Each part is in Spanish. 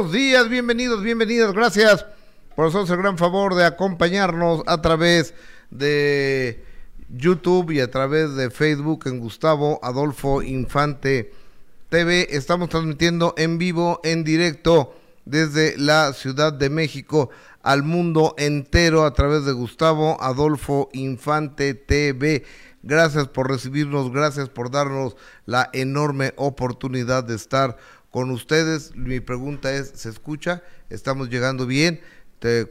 buenos días, bienvenidos, bienvenidas, gracias por hacernos el gran favor de acompañarnos a través de YouTube y a través de Facebook en Gustavo Adolfo Infante TV. Estamos transmitiendo en vivo, en directo, desde la Ciudad de México al mundo entero a través de Gustavo Adolfo Infante TV. Gracias por recibirnos, gracias por darnos la enorme oportunidad de estar con ustedes. Mi pregunta es, ¿se escucha? ¿Estamos llegando bien?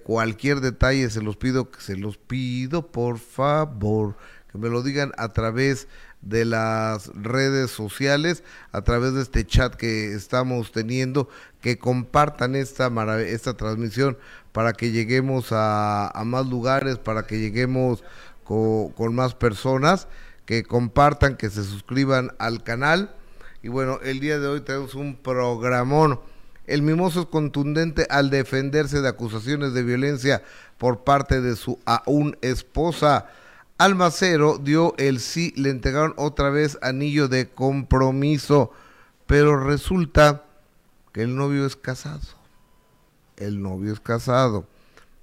Cualquier detalle se los pido, se los pido por favor, que me lo digan a través de las redes sociales, a través de este chat que estamos teniendo, que compartan esta, esta transmisión para que lleguemos a, a más lugares, para que lleguemos con, más personas, que compartan, que se suscriban al canal. Y bueno, el día de hoy tenemos un programón. El mimoso es contundente al defenderse de acusaciones de violencia por parte de su aún esposa. Almacero dio el sí, le entregaron otra vez anillo de compromiso, pero resulta que el novio es casado. El novio es casado.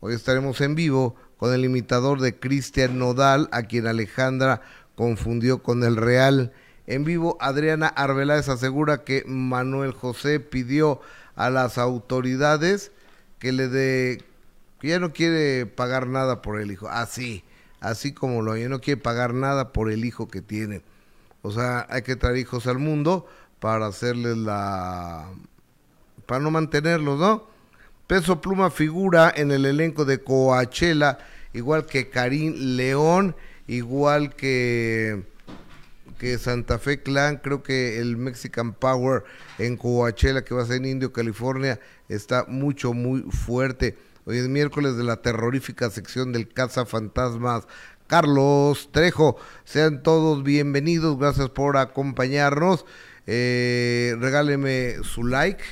Hoy estaremos en vivo con el imitador de Cristian Nodal, a quien Alejandra confundió con el Real. En vivo, Adriana Arbeláez asegura que Manuel José pidió a las autoridades que le dé, que ya no quiere pagar nada por el hijo. Así, así como lo, ya no quiere pagar nada por el hijo que tiene. O sea, hay que traer hijos al mundo para hacerles la, para no mantenerlos, ¿no? Peso Pluma figura en el elenco de Coachella, igual que Karim León, igual que, que Santa Fe Clan, creo que el Mexican Power en Coachella, que va a ser en Indio, California, está mucho, muy fuerte. Hoy es miércoles de la terrorífica sección del Caza Fantasmas. Carlos Trejo, sean todos bienvenidos, gracias por acompañarnos. Eh, regáleme su like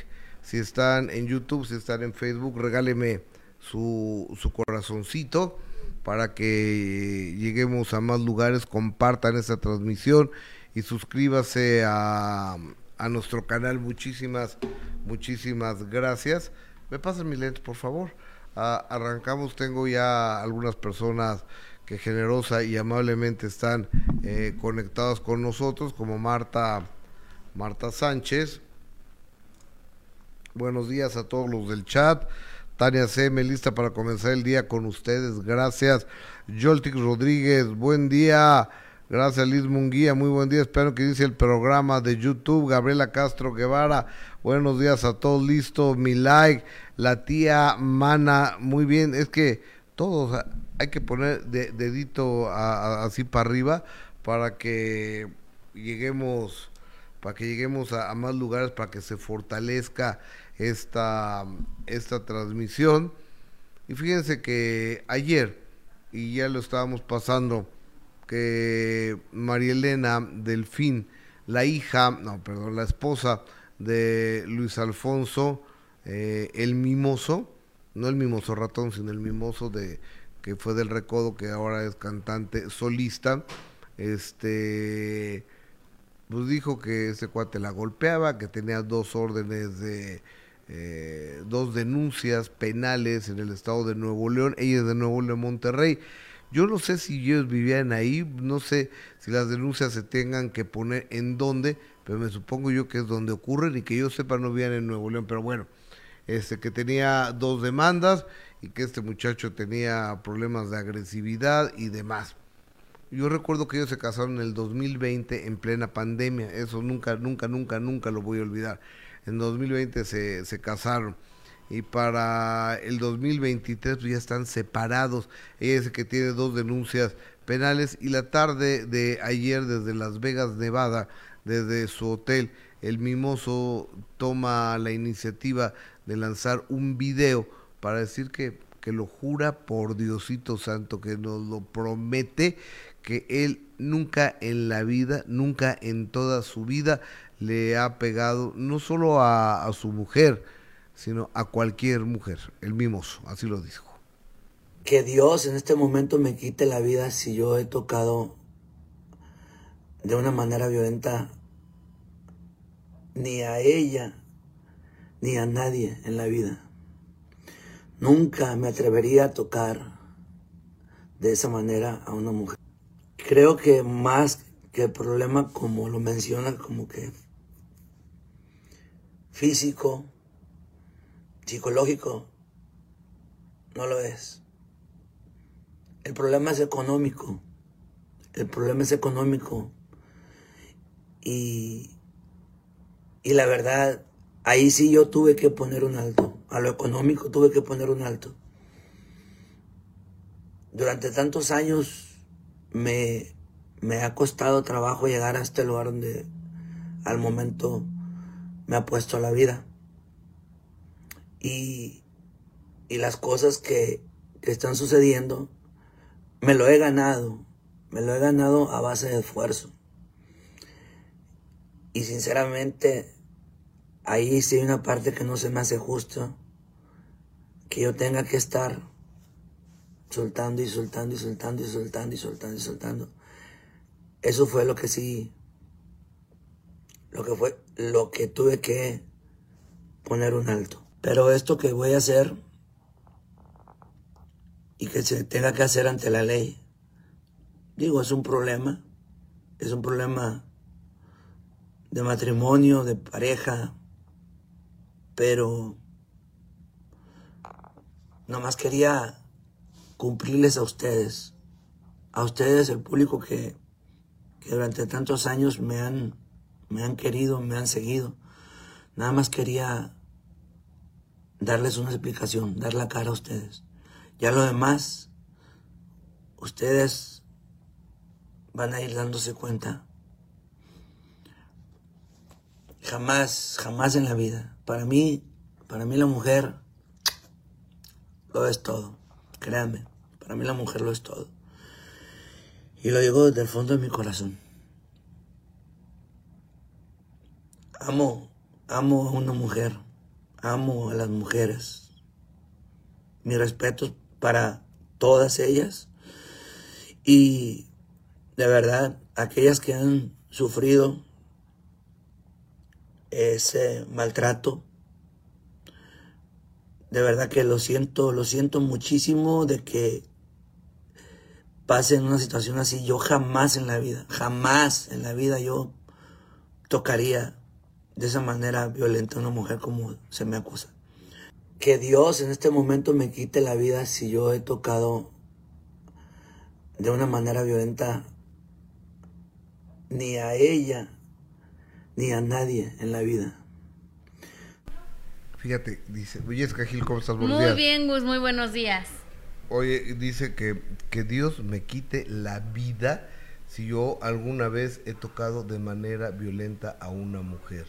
si están en YouTube, si están en Facebook, regáleme su, su corazoncito para que lleguemos a más lugares, compartan esta transmisión y suscríbase a, a nuestro canal. Muchísimas, muchísimas gracias. Me pasan mis lentes, por favor. Ah, arrancamos, tengo ya algunas personas que generosa y amablemente están eh, conectadas con nosotros, como Marta, Marta Sánchez, Buenos días a todos los del chat. Tania C.M. lista para comenzar el día con ustedes. Gracias. Joltic Rodríguez, buen día. Gracias Liz Munguía, muy buen día. Espero que dice el programa de YouTube. Gabriela Castro Guevara, buenos días a todos. Listo, mi like. La tía Mana, muy bien. Es que todos hay que poner dedito así para arriba para que lleguemos para que lleguemos a más lugares, para que se fortalezca esta, esta transmisión. Y fíjense que ayer, y ya lo estábamos pasando, que María Elena Delfín, la hija, no, perdón, la esposa de Luis Alfonso, eh, el mimoso, no el mimoso ratón, sino el mimoso de que fue del recodo, que ahora es cantante solista, este pues dijo que ese cuate la golpeaba, que tenía dos órdenes de eh, dos denuncias penales en el estado de Nuevo León, ella de Nuevo León, Monterrey. Yo no sé si ellos vivían ahí, no sé si las denuncias se tengan que poner en dónde, pero me supongo yo que es donde ocurren y que yo sepa no vivían en Nuevo León, pero bueno, este que tenía dos demandas y que este muchacho tenía problemas de agresividad y demás. Yo recuerdo que ellos se casaron en el 2020 en plena pandemia, eso nunca, nunca, nunca, nunca lo voy a olvidar en 2020 se, se casaron y para el 2023 pues, ya están separados. Ella es que tiene dos denuncias penales y la tarde de ayer desde Las Vegas, Nevada, desde su hotel, el mimoso toma la iniciativa de lanzar un video para decir que, que lo jura por Diosito Santo, que nos lo promete, que él nunca en la vida, nunca en toda su vida le ha pegado no solo a, su mujer, sino a cualquier mujer, el mimoso, así lo dijo. Que Dios en este momento me quite la vida si yo he tocado de una manera violenta ni a ella, ni a nadie en la vida. Nunca me atrevería a tocar de esa manera a una mujer. Creo que más que el problema, como lo menciona, como que físico, psicológico, no lo es. El problema es económico. El problema es económico. Y, y la verdad, ahí sí yo tuve que poner un alto. A lo económico tuve que poner un alto. Durante tantos años me, me ha costado trabajo llegar a este lugar donde al momento me ha puesto la vida. Y, y las cosas que, están sucediendo, me lo he ganado. Me lo he ganado a base de esfuerzo. Y sinceramente, ahí sí hay una parte que no se me hace justo. Que yo tenga que estar soltando y soltando y soltando y soltando y soltando y soltando. Eso fue lo que sí, lo que fue, lo que tuve que poner un alto. Pero esto que voy a hacer y que se tenga que hacer ante la ley, digo, es un problema, es un problema de matrimonio, de pareja, pero nomás quería cumplirles a ustedes, a ustedes, el público que, que durante tantos años me han, me han querido, me han seguido. Nada más quería darles una explicación, dar la cara a ustedes. Ya lo demás, ustedes van a ir dándose cuenta. Jamás, jamás en la vida. Para mí, para mí la mujer lo es todo. Créanme, para mí la mujer lo es todo. Y lo digo desde el fondo de mi corazón. Amo, amo a una mujer. Amo a las mujeres. Mi respeto para todas ellas. Y de verdad, aquellas que han sufrido ese maltrato, de verdad que lo siento, lo siento muchísimo de que pase en una situación así. Yo jamás en la vida, jamás en la vida yo tocaría de esa manera violenta a una mujer como se me acusa. Que Dios en este momento me quite la vida si yo he tocado de una manera violenta ni a ella ni a nadie en la vida. Fíjate, dice, oye, Gil, ¿cómo estás? Buenos muy bien, Gus, muy buenos días. Oye, dice que, que Dios me quite la vida si yo alguna vez he tocado de manera violenta a una mujer.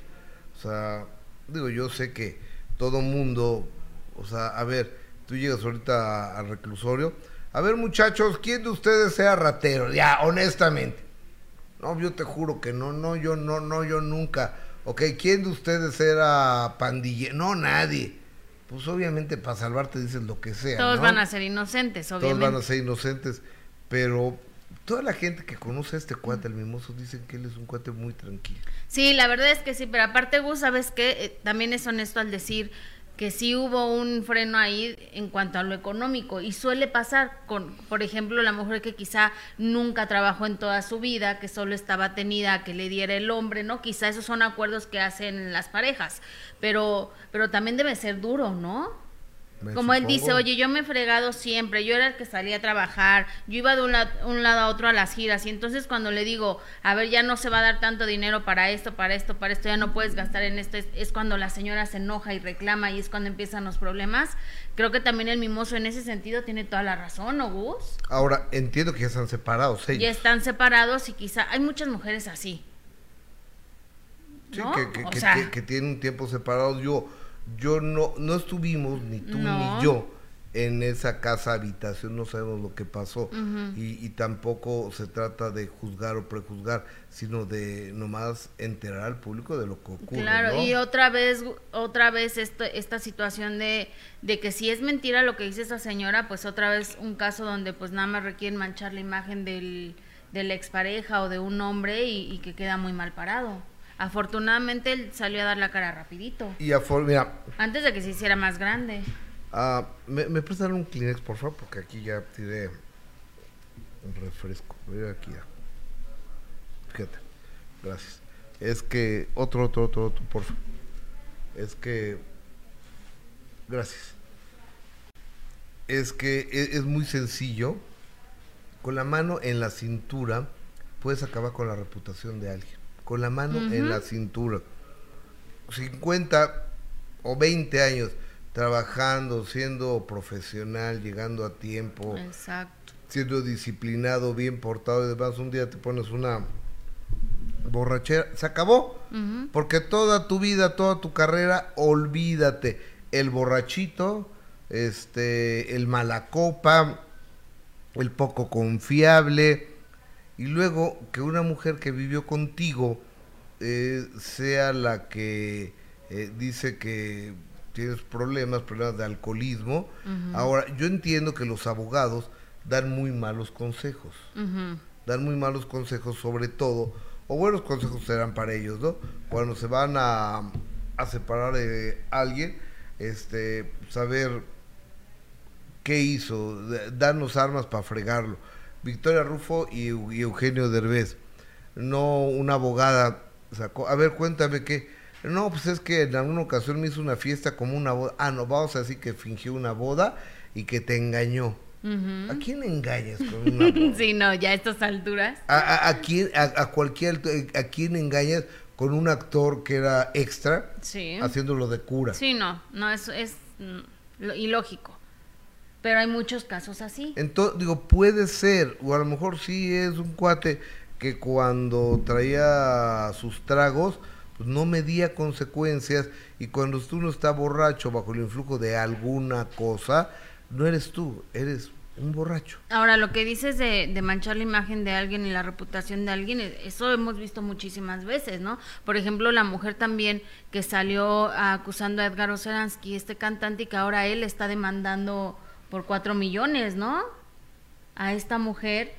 O sea, digo, yo sé que todo mundo, o sea, a ver, tú llegas ahorita al reclusorio, a ver muchachos, ¿quién de ustedes sea ratero? Ya, honestamente. No, yo te juro que no, no, yo no, no, yo nunca. Ok, ¿quién de ustedes era pandillero? No, nadie. Pues obviamente para salvarte dices lo que sea. Todos van a ser inocentes, obviamente. Todos van a ser inocentes, pero toda la gente que conoce a este cuate, el mimoso, dicen que él es un cuate muy tranquilo. Sí, la verdad es que sí, pero aparte Gus, ¿sabes qué? Eh, también es honesto al decir que sí hubo un freno ahí en cuanto a lo económico y suele pasar con, por ejemplo, la mujer que quizá nunca trabajó en toda su vida, que solo estaba tenida a que le diera el hombre, ¿no? Quizá esos son acuerdos que hacen las parejas, pero, pero también debe ser duro, ¿no? Como él dice, oye, yo me he fregado siempre, yo era el que salía a trabajar, yo iba de un, un, lado a otro a las giras y entonces cuando le digo, a ver, ya no se va a dar tanto dinero para esto, para esto, para esto, ya no puedes gastar en esto, es, cuando la señora se enoja y reclama y es cuando empiezan los problemas. Creo que también el mimoso en ese sentido tiene toda la razón, ¿no, Gus? Ahora, entiendo que ya están separados ellos. Ya están separados y quizá hay muchas mujeres así. Sí, que, que tienen un tiempo separados. Yo yo no, no estuvimos, ni tú ni yo, en esa casa habitación, no sabemos lo que pasó. y, tampoco se trata de juzgar o prejuzgar, sino de nomás enterar al público de lo que ocurre. Claro, y otra vez, otra vez esta situación de, de que si es mentira lo que dice esa señora, pues otra vez un caso donde pues nada más requieren manchar la imagen del, de la expareja o de un hombre y que queda muy mal parado. Afortunadamente él salió a dar la cara rapidito. Y afor mira, Antes de que se hiciera más grande. ah, ¿me, ¿me prestan un Kleenex, por favor? Porque aquí ya tiré un refresco. Mira aquí ya. Fíjate. Gracias. Es que, otro, otro, otro, otro, por favor. Es que, gracias. Es que e- es, muy sencillo. Con la mano en la cintura puedes acabar con la reputación de alguien. Con la mano en la cintura. 50 o 20 años trabajando, siendo profesional, llegando a tiempo, Exacto. siendo disciplinado, bien portado y demás, un día te pones una borrachera, se acabó. Porque toda tu vida, toda tu carrera, olvídate. El borrachito, este, el malacopa, el poco confiable. Y luego que una mujer que vivió contigo eh, sea la que eh, dice que tienes problemas, problemas de alcoholismo. Ahora, yo entiendo que los abogados dan muy malos consejos dan muy malos consejos sobre todo, o buenos consejos serán para ellos, ¿no? Cuando se van a, a separar de alguien, este, saber qué hizo, darnos armas para fregarlo. Victoria Rufo y, Eu- y Eugenio Derbez, no una abogada sacó, a ver, cuéntame qué. No, pues es que en alguna ocasión me hizo una fiesta como una boda. Ah, no, vamos a decir que fingió una boda y que te engañó. ¿A quién engañas con una boda? Sí, no, ya a estas alturas. ¿A, a, a quién, a, a cualquier, a quién engañas con un actor que era extra Sí. haciéndolo de cura? Sí, no, no, es, es mm, ilógico. Pero hay muchos casos así. Entonces, digo, puede ser, o a lo mejor sí es un cuate que cuando traía sus tragos, pues no medía consecuencias y cuando tú no estás borracho bajo el influjo de alguna cosa, no eres tú, eres un borracho. Ahora, lo que dices de, de manchar la imagen de alguien y la reputación de alguien, eh, eso hemos visto muchísimas veces, ¿no? Por ejemplo, la mujer también que salió acusando a Edgar Oceransky, este cantante, y que ahora él está demandando por cuatro millones, ¿no? A esta mujer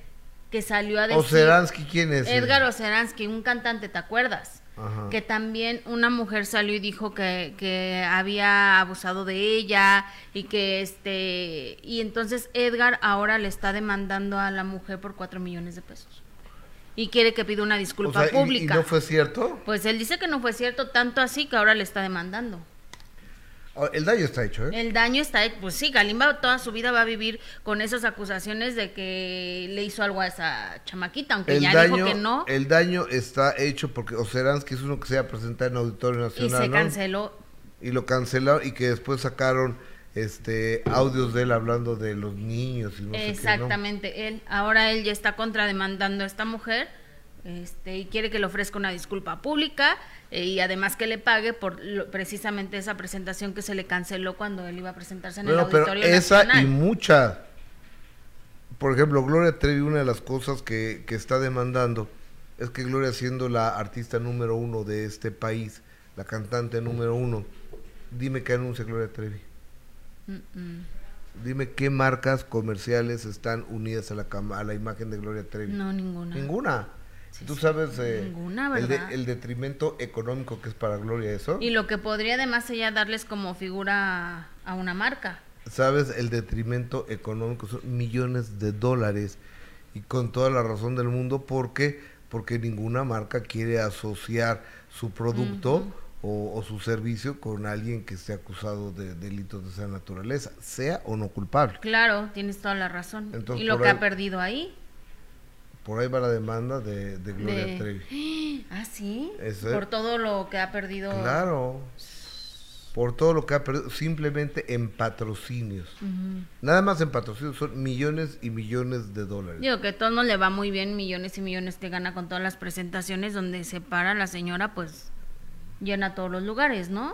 que salió a decir... Oceransky, ¿quién es? Edgar Oceransky, un cantante, ¿te acuerdas? Ajá. Que también una mujer salió y dijo que, que había abusado de ella y que este y entonces Edgar ahora le está demandando a la mujer por cuatro millones de pesos y quiere que pida una O disculpa sea, ¿y- pública. ¿Y no fue cierto? Pues él dice que no fue cierto tanto así que ahora le está demandando. Ah, El daño está hecho, ¿eh? El daño está, hecho. pues sí, Galimba toda su vida va a vivir con esas acusaciones de que le hizo algo a esa chamaquita, aunque el ya daño, dijo que no el daño está hecho porque Oceransky es uno que se iba a presentar en Auditorio y Nacional, se ¿no? canceló. Y lo cancelaron y que después sacaron este audios de él hablando de los niños y no sé qué, ¿no? Exactamente, él. Ahora él ya está contrademandando a esta mujer este, y quiere que le ofrezca una disculpa pública eh, y además que le pague por lo- precisamente esa presentación que se le canceló cuando él iba a presentarse en el Bueno, pero Auditorio esa Nacional. y mucha. Por ejemplo, Gloria Trevi, una de las cosas que, que está demandando es que Gloria siendo la artista número uno de este país, la cantante número uno, dime qué anuncia Gloria Trevi. Mm, mm. Dime qué marcas comerciales están unidas a la, a la imagen de Gloria Trevi. No, ninguna. Ninguna. Sí, Tú sabes eh, ninguna, el, de- ¿verdad? el detrimento económico que es para Gloria eso. Y lo que podría además ella darles como figura a, una marca. Sabes el detrimento económico son millones de dólares y con toda la razón del mundo porque porque ninguna marca quiere asociar su producto o, o su servicio con alguien que esté acusado de delitos de esa naturaleza, sea o no culpable. Claro, tienes toda la razón. Entonces, y lo que ahí- ha perdido ahí. Por ahí va la demanda de, de Gloria de- Trevi. Ah, sí. Eso es. Por todo lo que ha perdido. Claro. Por todo lo que ha perdido, simplemente en patrocinios. Nada más en patrocinios son millones y millones de dólares. Digo que a todos nos le va muy bien, millones y millones que gana con todas las presentaciones donde se para la señora, pues llena todos los lugares, ¿no?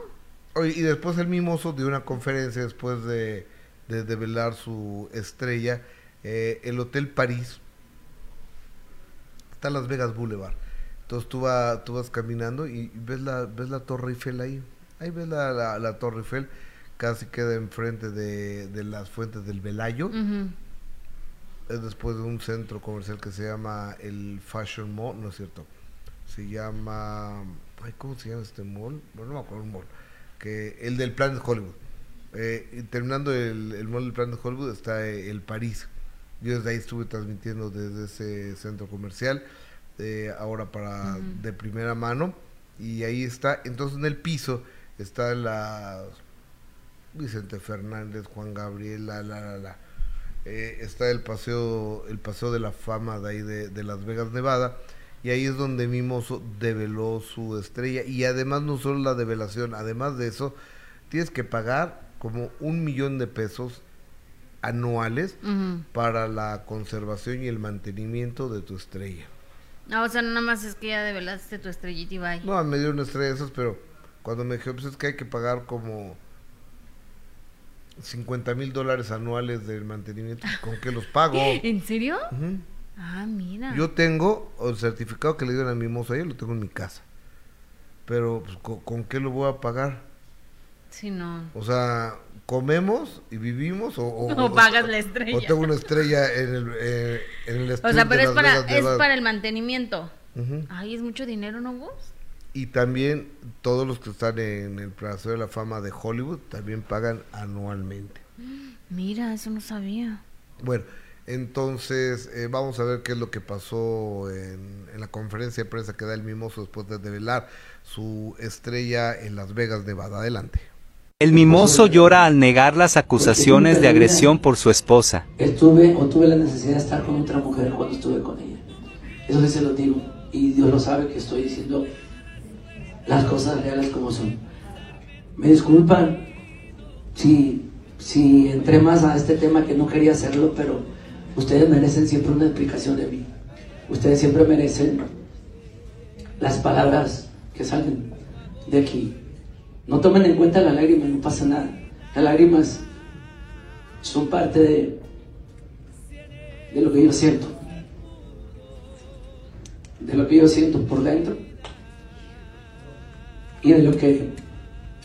Oye, y después el mimoso dio una conferencia después de, de develar su estrella, eh, el Hotel París, está Las Vegas Boulevard. Entonces tú, va- tú vas caminando y ves la, ves la Torre Eiffel ahí. Ahí ves la, la, la Torre Eiffel, casi queda enfrente de, de las fuentes del Velayo. Es después de un centro comercial que se llama el Fashion Mall, no es cierto. Se llama Ay, ¿cómo se llama este mall? Bueno, no me acuerdo un mall. Que, el del Planet Hollywood. Eh, terminando el, el mall del Planet Hollywood está eh, el París. Yo desde ahí estuve transmitiendo desde ese centro comercial, eh, ahora para de primera mano. Y ahí está, entonces en el piso está la Vicente Fernández, Juan Gabriel, la, la, la, la. Eh, está el paseo, el paseo de la fama de ahí de, de Las Vegas, Nevada. Y ahí es donde Mimoso develó su estrella. Y además no solo la develación, además de eso, tienes que pagar como un millón de pesos anuales para la conservación y el mantenimiento de tu estrella. Ah, o sea, no nada más es que ya develaste tu estrellita y bye. No, me dio una estrella de esas, pero cuando me dijeron, pues es que hay que pagar como 50 mil dólares anuales del mantenimiento, ¿con qué los pago? ¿En serio? Ah, mira. Yo tengo el certificado que le dieron a mi mozo ayer, lo tengo en mi casa. Pero, pues, ¿con, con qué lo voy a pagar? Sí, no. O sea, ¿comemos y vivimos? ¿O, o- O pagas la estrella. O tengo una estrella en el, eh, en el O sea, pero es para, es para el mantenimiento. Ujú. Ay, es mucho dinero, ¿no, Gus? Y también todos los que están en el Paseo de la Fama de Hollywood también pagan anualmente. Mira, eso no sabía. Bueno, entonces eh, vamos a ver qué es lo que pasó en, en la conferencia de prensa que da el Mimoso después de develar su estrella en Las Vegas, Nevada. Adelante. El mimoso llora al negar las acusaciones de agresión por su esposa. Estuve o tuve la necesidad de estar con otra mujer cuando estuve con ella. Eso sí se lo digo. Y Dios lo sabe que estoy diciendo las cosas reales como son. Me disculpan si, si entré más a este tema que no quería hacerlo, pero ustedes merecen siempre una explicación de mí. Ustedes siempre merecen las palabras que salen de aquí. No tomen en cuenta las lágrimas, no pasa nada. Las lágrimas son parte de, de lo que yo siento. De lo que yo siento por dentro. Y de lo que,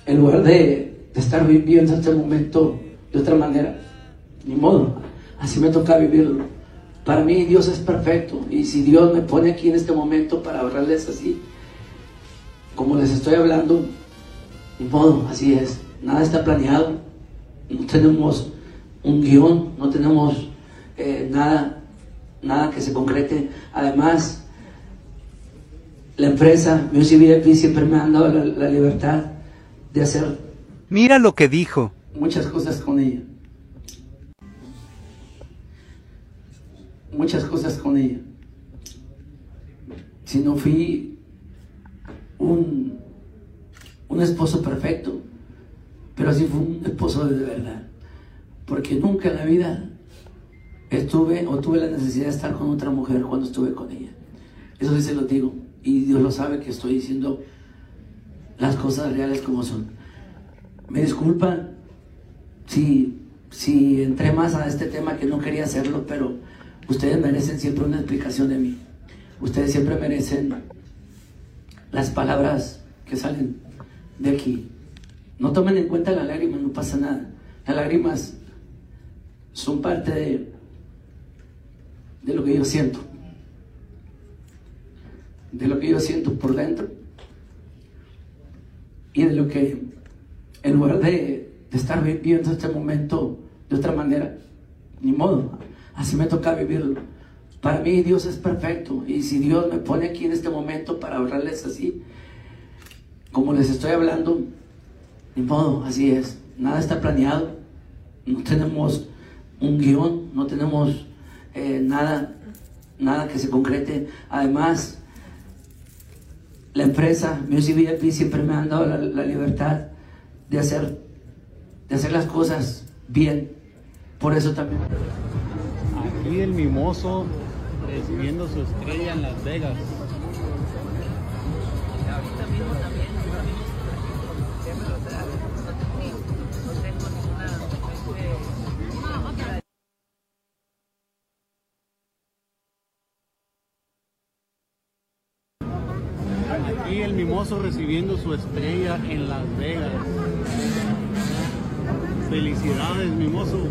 en lugar de, de estar viviendo este momento de otra manera, ni modo, así me toca vivirlo. Para mí Dios es perfecto. Y si Dios me pone aquí en este momento para hablarles así, como les estoy hablando, ni modo, así es. Nada está planeado. No tenemos un guion, no tenemos eh, nada, nada que se concrete. Además, la empresa Music VIP siempre me ha dado la, la libertad de hacer Mira lo que dijo. muchas cosas con ella. Muchas cosas con ella. Si no fui un, un esposo perfecto, pero sí fue un esposo de verdad. Porque nunca en la vida estuve o tuve la necesidad de estar con otra mujer cuando estuve con ella. Eso sí se lo digo. Y Dios lo sabe que estoy diciendo las cosas reales como son. Me disculpan si, si entré más a este tema que no quería hacerlo, pero ustedes merecen siempre una explicación de mí. Ustedes siempre merecen las palabras que salen de aquí. No tomen en cuenta las lágrimas, no pasa nada. Las lágrimas son parte de, de lo que yo siento. De lo que yo siento por dentro. Y de lo que, en lugar de, de estar viviendo este momento de otra manera, ni modo, así me toca vivirlo. Para mí Dios es perfecto y si Dios me pone aquí en este momento para hablarles así, como les estoy hablando, ni modo, así es. Nada está planeado, no tenemos un guion, no tenemos eh, nada, nada que se concrete. Además, la empresa Music VIP siempre me ha dado la, la libertad de hacer, de hacer las cosas bien. Por eso también. Aquí el mimoso recibiendo su estrella en Las Vegas. Mimoso recibiendo su estrella en Las Vegas. Felicidades, mimoso.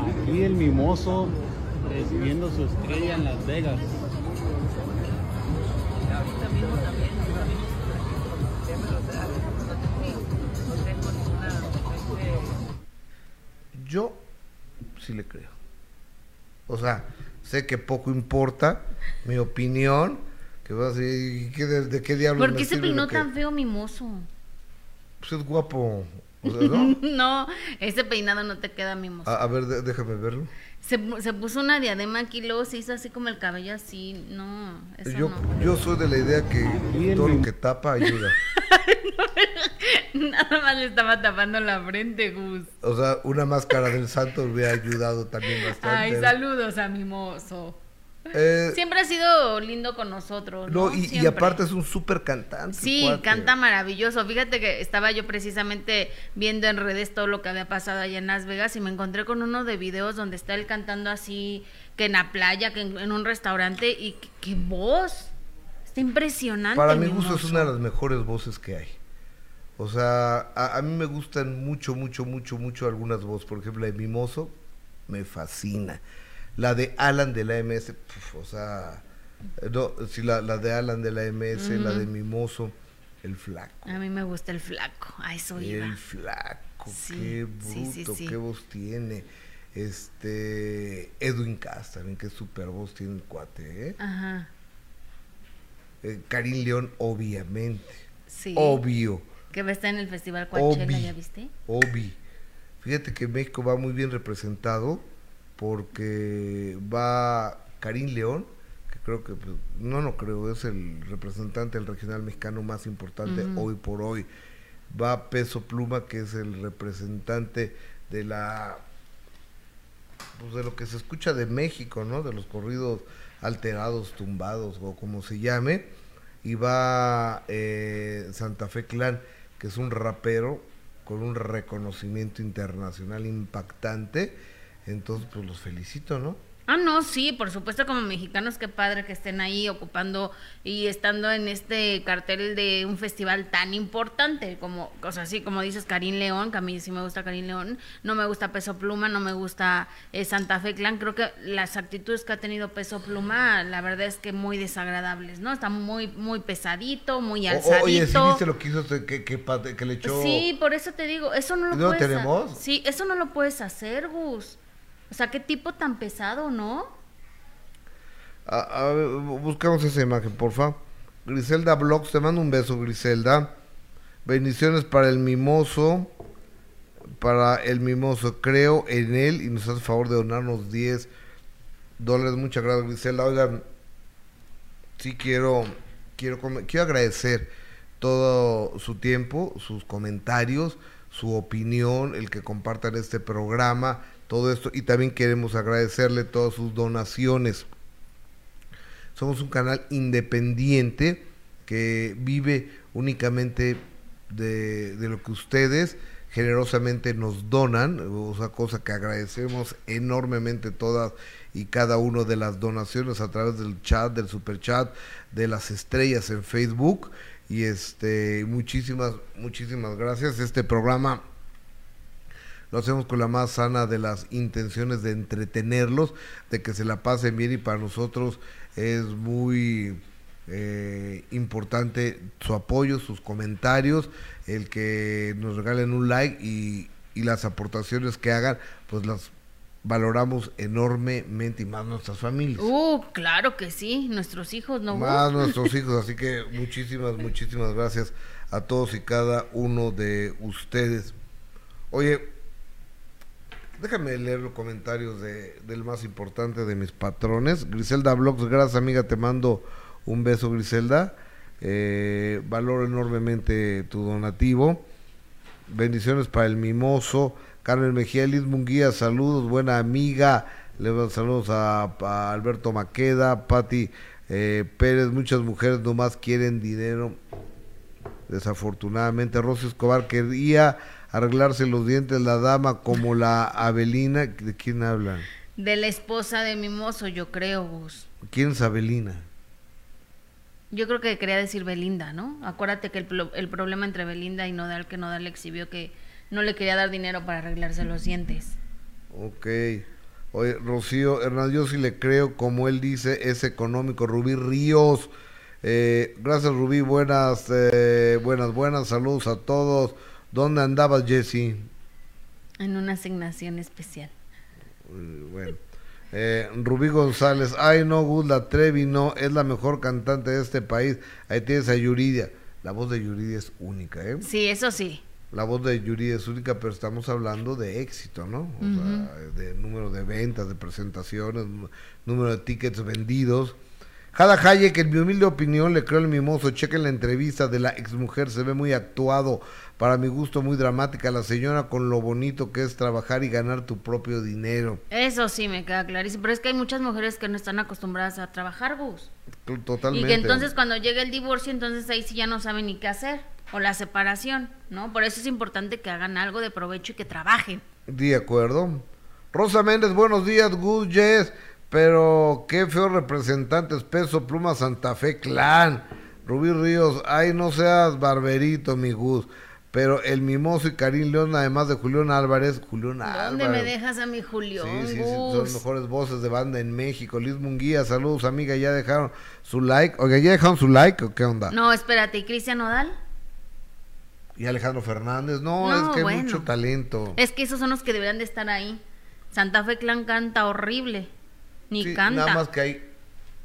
Aquí el mimoso recibiendo su estrella en Las Vegas. Yo sí le creo. O sea, sé que poco importa mi opinión. Que va a decir, ¿qué de, de qué diablos ¿Por me qué se peinó tan feo mimoso? Pues es guapo. O sea, ¿no? no, ese peinado no te queda mimoso. A, a ver, de- déjame verlo. Se, se puso una diadema aquí, luego se hizo así como el cabello así. No, eso Yo, no. yo soy de la idea que todo lo que tapa ayuda. Nada más le estaba tapando la frente, Gus. O sea, una máscara del santo hubiera ayudado también bastante. Ay, saludos a Mimoso. Eh, Siempre ha sido lindo con nosotros. No, no, y, aparte es un súper cantante. Sí, cuate. canta maravilloso. Fíjate que estaba yo precisamente viendo en redes todo lo que había pasado allá en Las Vegas y me encontré con uno de videos donde está él cantando así, que en la playa, que en, en un restaurante y qué, voz. Está impresionante. Para mi gusto es una de las mejores voces que hay. O sea, a, a mí me gustan mucho, mucho, mucho, mucho algunas voces. Por ejemplo, la de Mimoso me fascina. La de Alan de la MS, puf, o sea, eh, no, sí, la, la de Alan de la MS, la de Mimoso, el flaco. A mí me gusta el flaco. A eso iba. El flaco, Sí, qué bruto, sí, qué voz tiene. Este, Edwin Cass también, qué super voz tiene el cuate, ¿eh? Ajá. Eh, Karim León, obviamente. Sí. Obvio. Que va a estar en el Festival Coachella, Obi. ¿ya viste? Obi. Fíjate que México va muy bien representado porque va Karim León, que creo que, pues, no, no creo, es el representante del regional mexicano más importante hoy por hoy. Va Peso Pluma, que es el representante de la, pues de lo que se escucha de México, ¿no? De los corridos alterados, tumbados o como se llame. Y va eh, Santa Fe Clan, que es un rapero con un reconocimiento internacional impactante. Entonces, pues los felicito, ¿no? Ah, no, sí, por supuesto, como mexicanos, qué padre que estén ahí ocupando y estando en este cartel de un festival tan importante, como, o sea, sí, como dices, Karim León, que a mí sí me gusta Karim León, no me gusta Peso Pluma, no me gusta eh, Santa Fe Clan, creo que las actitudes que ha tenido Peso Pluma, la verdad es que muy desagradables, ¿no? Está muy, muy pesadito, muy alzadito. o- oye, ¿sí viste lo que hizo, que, que, le echó? Sí, por eso te digo, eso no lo ¿No puedes tenemos? Sí, eso no lo puedes hacer, Gus. O sea, qué tipo tan pesado, ¿no? A, buscamos esa imagen, por favor. Griselda Blogs, te mando un beso, Griselda. Bendiciones para el mimoso. Para el mimoso, creo en él y nos hace favor de donarnos 10 dólares. Muchas gracias, Griselda. Oigan, sí quiero, quiero, quiero agradecer todo su tiempo, sus comentarios, su opinión, el que compartan este programa, todo esto. Y también queremos agradecerle todas sus donaciones. Somos un canal independiente que vive únicamente de, de lo que ustedes generosamente nos donan, o sea, cosa que agradecemos enormemente todas y cada una de las donaciones a través del chat, del super chat, de las estrellas en Facebook. Y este, muchísimas, muchísimas gracias. Este programa lo hacemos con la más sana de las intenciones de entretenerlos, de que se la pasen bien y para nosotros es muy eh, importante su apoyo, sus comentarios, el que nos regalen un like y, y las aportaciones que hagan, pues las valoramos enormemente y más nuestras familias. Uh, claro que sí, nuestros hijos, ¿no? Más Gus? nuestros hijos, así que muchísimas, muchísimas gracias a todos y cada uno de ustedes. Oye, déjame leer los comentarios de, del más importante de mis patrones. Griselda Blogs, gracias amiga, te mando un beso Griselda. Eh, valoro enormemente tu donativo. Bendiciones para el mimoso. Carmen Mejía, Liz Munguía, saludos, buena amiga. Le mando saludos a, Alberto Maqueda, Pati eh, Pérez. Muchas mujeres nomás quieren dinero. Desafortunadamente, Rosy Escobar quería arreglarse los dientes la dama como la Abelina. ¿De quién hablan? De la esposa de Mimoso, yo creo, Gus. ¿Quién es Abelina? Yo creo que quería decir Belinda, ¿no? Acuérdate que el, el problema entre Belinda y Nodal, que Nodal exhibió que no le quería dar dinero para arreglarse los dientes. Ok. Oye, Rocío Hernández, yo sí le creo, como él dice, es económico. Rubí Ríos, eh, gracias Rubí, buenas, eh, buenas, buenas, saludos a todos. ¿Dónde andabas, Jesse? En una asignación especial. Eh, Bueno. Eh, Rubí González, ay no, Gus, la Trevi no, es la mejor cantante de este país. Ahí tienes a Yuridia. La voz de Yuridia es única, ¿eh? Sí, eso sí. La voz de Yuridia es única, pero estamos hablando de éxito, ¿no? O sea, de número de ventas, de presentaciones, número de tickets vendidos. Jada Hayek, en mi humilde opinión, le creo al mimoso. Chequen la entrevista de la exmujer, se ve muy actuado. Para mi gusto, muy dramática. La señora con lo bonito que es trabajar y ganar tu propio dinero. Eso sí me queda clarísimo. Pero es que hay muchas mujeres que no están acostumbradas a trabajar, Gus. T- Y Totalmente. que entonces cuando llega el divorcio, entonces ahí sí ya no saben ni qué hacer. O la separación, ¿no? Por eso es importante que hagan algo de provecho y que trabajen. De acuerdo. Rosa Méndez, buenos días, Gus, Yes. Pero qué feos representantes, Peso Pluma Santa Fe Clan. Rubí Ríos, ay, no seas barberito, mi Gus. Pero el mimoso y Karim León, además de Julián Álvarez, Julián ¿Dónde Álvarez. me dejas a mi Julián, Sí, sí, sí, son mejores voces de banda en México. Liz Munguía, saludos, amiga, ya dejaron su like. Oiga, ¿ya dejaron su like o qué onda? No, espérate, ¿y Cristian Nodal? Y Alejandro Fernández, no, No, es que hay mucho talento. Es que esos son los que deberían de estar ahí. Santa Fe Clan canta horrible. Ni Sí, canta. Nada más que hay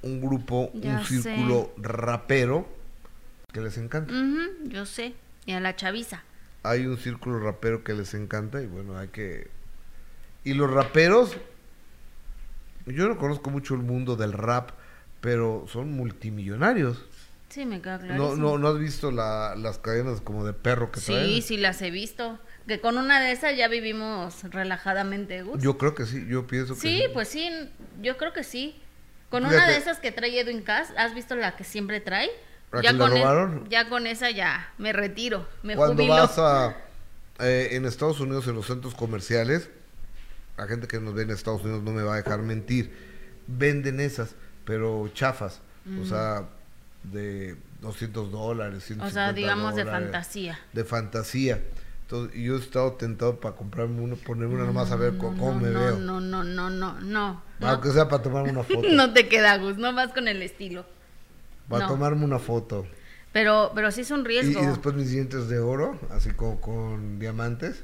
un grupo, Ya un círculo rapero que les encanta. Yo sé. Y a la chaviza. Hay un círculo rapero que les encanta y bueno, hay que... Y los raperos, yo no conozco mucho el mundo del rap, pero son multimillonarios. Sí, me queda claro. No, no, ¿No has visto la- las cadenas como de perro que traen? Sí, sí las he visto. Que con una de esas ya vivimos relajadamente. Yo creo que sí, yo pienso que sí, pues sí, yo creo que sí. Con una de esas que trae Edwin Cass, ¿has visto la que siempre trae? ¿La que le con e- robaron? ya con esa ya me retiro, me Cuando jubilo. vas a eh, en Estados Unidos en los centros comerciales, la gente que nos ve en Estados Unidos no me va a dejar mentir, venden esas, pero chafas, o sea, de 200 dólares, Mm. O 150 sea, digamos de fantasía. De fantasía. Entonces, yo he estado tentado para comprarme uno, ponerme una nomás a ver cómo no, me no, veo. no, no, no, no, no. Aunque sea para tomarme una foto. No te queda, Gus, no vas con el estilo. Para no. tomarme una foto. Pero, pero sí es un Y, riesgo. y después mis dientes de oro, así como con diamantes,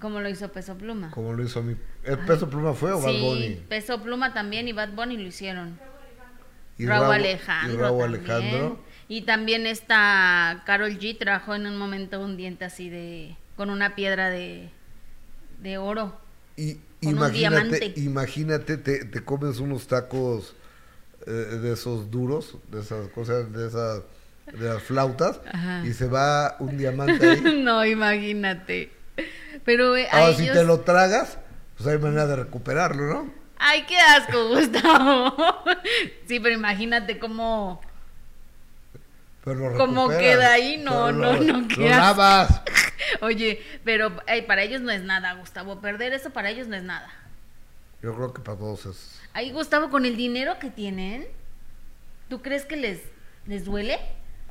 Como lo hizo Peso Pluma. como lo hizo mi... ¿El peso pluma fue o Bad sí, Bunny? Peso Pluma también y Bad Bunny lo hicieron. Y Raúl Raúl- Alejandro. Y Raúl. Alejandro. Y también esta Carol G trajo en un momento un diente así de. con una piedra de. de oro. Y Con un imagínate, diamante. imagínate, te, te comes unos tacos eh, de esos duros, de esas cosas, de esas, de las flautas, Ajá. y se va un diamante ahí. no, imagínate. Pero eh, Ahora, si ellos- te lo tragas, pues hay manera de recuperarlo, ¿no? Ay, qué asco, Gustavo. sí, pero imagínate cómo. Pero ¿Cómo queda ahí? No, no, lo- no, asco. lavas. Oye, pero para ellos no es nada, Gustavo. Perder eso para ellos no es nada. Yo creo que para todos es... Ahí, Gustavo, con el dinero que tienen, ¿tú crees que les, les duele?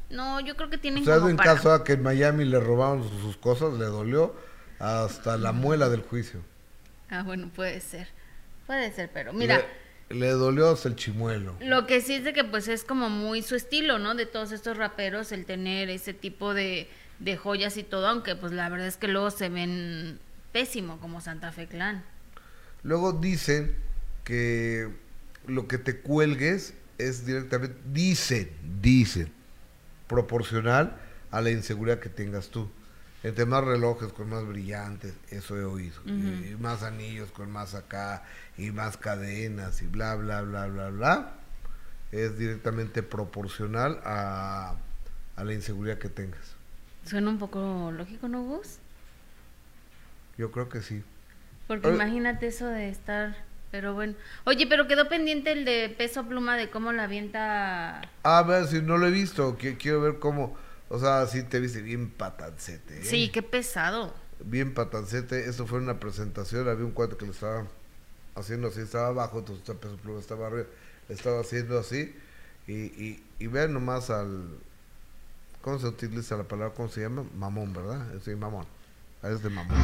No, yo creo que tienen O sea, como en para... caso a que en Miami le robaron sus, sus cosas, le dolió hasta la muela del juicio. Ah, bueno, puede ser. Puede ser, pero mira, Le, le dolió hasta el chimuelo. lo que sí es de que pues es como muy su estilo, ¿no? De todos estos raperos, el tener ese tipo de, de joyas y todo, aunque pues la verdad es que luego se ven pésimo como Santa Fe Clan. Luego dicen que lo que te cuelgues es directamente, dicen, dicen, proporcional a la inseguridad que tengas tú. Entre más relojes con más brillantes, eso he oído. y, y más anillos con más acá, y más cadenas, y bla, bla, bla, bla, bla. Es directamente proporcional a, a la inseguridad que tengas. Suena un poco lógico, ¿no, Gus? Yo creo que sí. Porque imagínate eso de estar... Pero bueno. Oye, pero quedó pendiente el de peso pluma de cómo la avienta... A ver, si no lo he visto, qui- quiero ver cómo, o sea, si te viste bien patancete. ¿eh? Sí, qué pesado. Bien patancete, eso fue una presentación, había un cuate que lo estaba haciendo así, estaba abajo, entonces el peso pluma estaba arriba, estaba haciendo así, y, y, y vean nomás al, ¿cómo se utiliza la palabra? ¿Cómo se llama? Mamón, ¿verdad? Sí, mamón, es de mamón.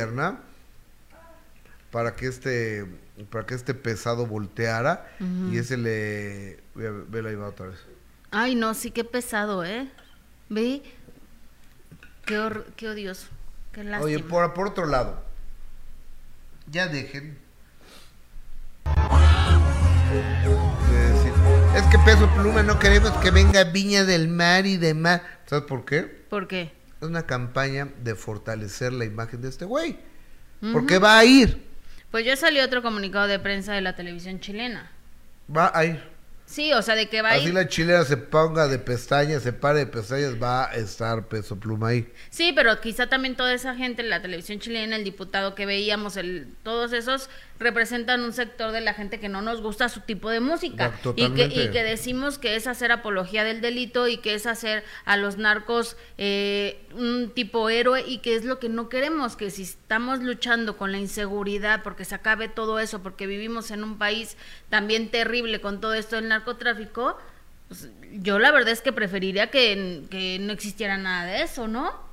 Pierna para que este para que este pesado volteara y ese le ve, ve ahí va otra vez. Ay, no, sí, qué pesado, ¿eh? Ve, qué, hor- qué odioso, qué lástima. Oye, por, por otro lado, ya dejen de decir, es que peso pluma no queremos que venga Viña del Mar y demás. ¿Sabes por qué? ¿Por qué? Es una campaña de fortalecer la imagen de este güey. Porque va a ir, Pues ya salió otro comunicado de prensa de la televisión chilena. va a ir. Sí, o sea, de que va a Así ir. la chilena se ponga de pestañas, se pare de pestañas, va a estar peso pluma ahí. Sí, pero quizá también toda esa gente, la televisión chilena, el diputado que veíamos, el, todos esos representan un sector de la gente que no nos gusta su tipo de música y que, y que decimos que es hacer apología del delito y que es hacer a los narcos eh, un tipo héroe y que es lo que no queremos, que si estamos luchando con la inseguridad porque se acabe todo eso, porque vivimos en un país también terrible con todo esto del narcotráfico, pues, yo la verdad es que preferiría que, que no existiera nada de eso, ¿no?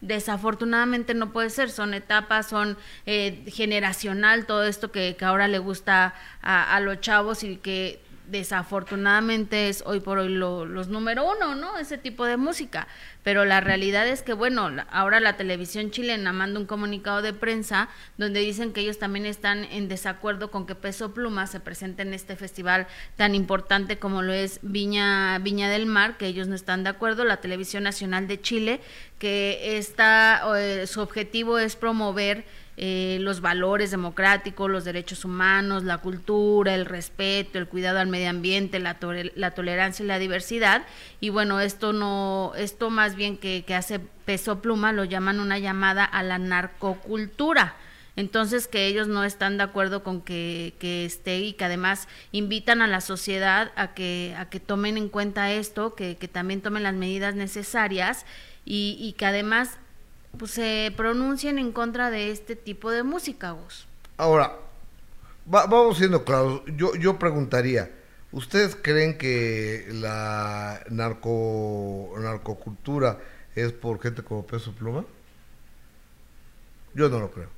Desafortunadamente no puede ser, son etapas, son eh, generacional, todo esto que, que ahora le gusta a, a los chavos y que desafortunadamente es hoy por hoy lo- los número uno, ¿no? Ese tipo de música. Pero la realidad es que, bueno, ahora la televisión chilena manda un comunicado de prensa donde dicen que ellos también están en desacuerdo con que Peso Pluma se presente en este festival tan importante como lo es Viña, Viña del Mar, que ellos no están de acuerdo. La Televisión Nacional de Chile, que está, eh, su objetivo es promover eh, los valores democráticos, los derechos humanos, la cultura, el respeto, el cuidado al medio ambiente, la, la tolerancia y la diversidad. Y bueno, esto no, esto más bien que, que hace peso pluma lo llaman una llamada a la narcocultura. Entonces que ellos no están de acuerdo con que, que esté y que además invitan a la sociedad a que, a que tomen en cuenta esto, que, que también tomen las medidas necesarias y que además pues se pronuncien en contra de este tipo de música, Gus. Ahora, va- vamos siendo claros. Yo, yo preguntaría, ¿ustedes creen que la narco narcocultura es por gente como peso pluma? Yo no lo creo.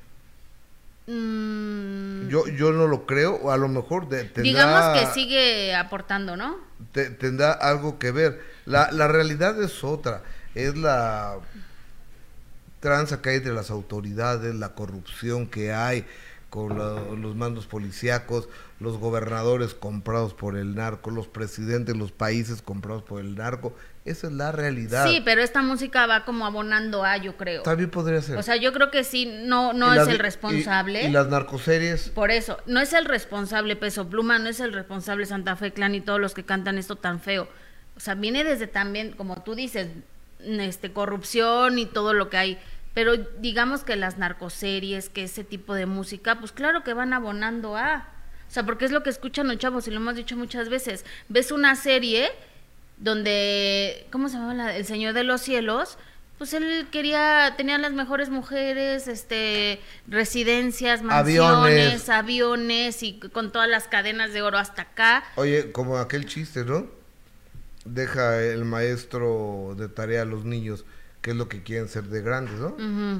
Mm, Yo, yo no lo creo, o a lo mejor de- tendrá, digamos que sigue aportando, ¿no? te- tendrá algo que ver. La, la realidad es otra, es la tranza que hay entre las autoridades, la corrupción que hay con la- los mandos policíacos, los gobernadores comprados por el narco, los presidentes de los países comprados por el narco. Esa es la realidad. Sí, pero esta música va como abonando a, yo creo. También podría ser. O sea, yo creo que sí, no, no Y es las el de- y- responsable. Y, las narcoseries. Por eso, no es el responsable Peso Pluma, no es el responsable Santa Fe Clan y todos los que cantan esto tan feo. O sea, viene desde también, como tú dices, este corrupción y todo lo que hay. Pero digamos que las narcoseries, que ese tipo de música, pues claro que van abonando a. O sea, porque es lo que escuchan los chavos y lo hemos dicho muchas veces. Ves una serie donde, ¿cómo se llama? la- El Señor de los Cielos. Pues él quería, tenía las mejores mujeres, este, residencias, mansiones, Aviones. aviones y con todas las cadenas de oro hasta acá. Oye, como aquel chiste, ¿no? Deja el maestro de tarea a los niños qué es lo que quieren ser de grandes, ¿no?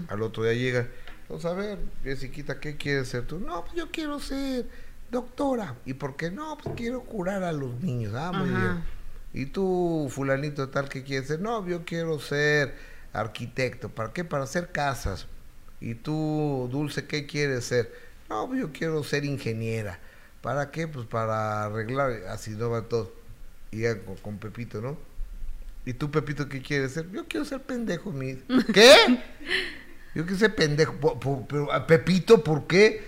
Al otro día llega, vamos a ver, Jessiquita, ¿qué quieres ser tú? No, pues yo quiero ser doctora. ¿Y por qué? No, pues quiero curar a los niños. Ah, muy Ajá. bien. ¿Y tú, fulanito tal, qué quieres ser? No, yo quiero ser arquitecto. ¿Para qué? Para hacer casas. ¿Y tú, Dulce, qué quieres ser? No, pues yo quiero ser ingeniera. ¿Para qué? Pues para arreglar, así no va todo. Y ya con, con Pepito, ¿no? ¿Y tú, Pepito, qué quieres ser? Yo quiero ser pendejo, mi. ¿Qué? Yo quiero ser pendejo. Pero, a Pepito, ¿por qué?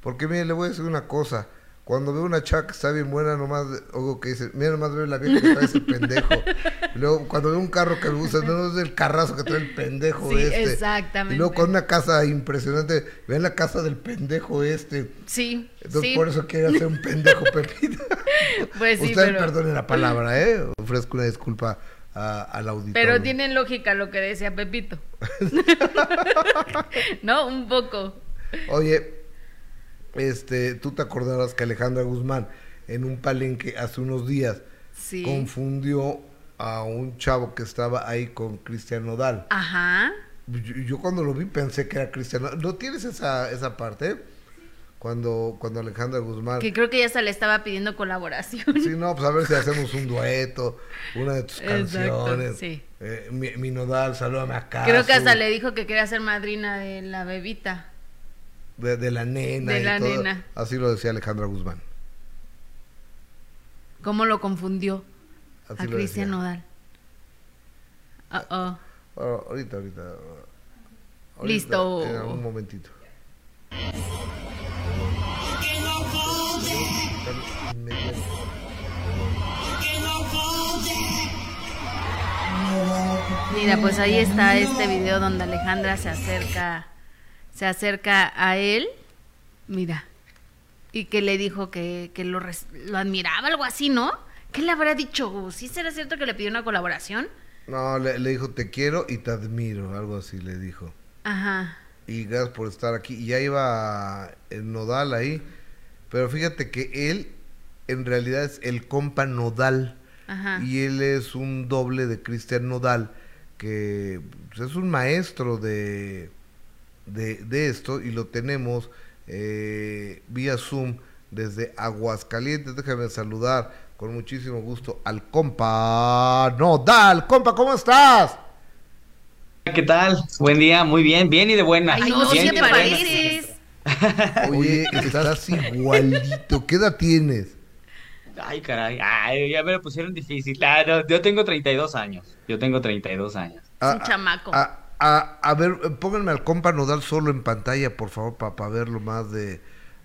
Porque, mire, le voy a decir una cosa. Cuando veo una chava que está bien buena, nomás oigo que dice, mira, nomás veo la vieja que trae ese pendejo. Y luego, cuando veo un carro que me gusta, no es el carrazo que trae el pendejo Sí, este. exactamente. Y luego con una casa impresionante, ven la casa del pendejo este. Sí, Entonces, sí. por eso quiere hacer un pendejo, Pepito. Pues sí, Ustedes pero- perdonen la palabra, ¿eh? Ofrezco una disculpa al auditorio. Pero tiene lógica lo que decía Pepito. ¿No? Un poco. Oye, este, tú te acordarás que Alejandra Guzmán en un palenque hace unos días Sí. confundió a un chavo que estaba ahí con Cristian Nodal. Ajá. Yo, yo cuando lo vi pensé que era Cristiano. ¿No tienes esa, esa parte? Cuando, cuando Alejandra Guzmán. Que creo que ya se le estaba pidiendo colaboración. Sí, no, pues a ver si hacemos un dueto, una de tus Exacto, canciones. sí. Eh, mi, mi nodal, salúdame acá. Creo que hasta le dijo que quería ser madrina de la bebita. De, de la nena. De y la todo. nena. Así lo decía Alejandra Guzmán. ¿Cómo lo confundió Así a Cristian. Nodal? Uh oh. Bueno, ahorita, ahorita. ahorita, Listo. En algún momentito. Mira, pues ahí está este video donde Alejandra se acerca, se acerca a él, mira, y que le dijo que, que lo, lo admiraba, algo así, ¿no? ¿Qué le habrá dicho? ¿Sí será cierto que le pidió una colaboración? No, le, le dijo te quiero y te admiro, algo así le dijo. Ajá. Y gracias por estar aquí. Y ya iba el Nodal ahí. Pero fíjate que él en realidad es el compa Nodal. Ajá. Y él es un doble de Cristian Nodal, que pues, es un maestro de, de, de esto y lo tenemos eh, vía Zoom desde Aguascalientes. Déjame saludar con muchísimo gusto al compa Nodal. Compa, ¿cómo estás? ¿Qué tal? Buen día, muy bien, bien y de buena. Ay, no, bien te pareces. Oye, estás igualito. ¿Qué edad tienes? Ay, caray, ay, ya me lo pusieron difícil. Ah, no, yo tengo 32 años, yo tengo 32 años. Es un chamaco. A, a- a ver, pónganme al compa Nodal solo en pantalla, por favor, para verlo más de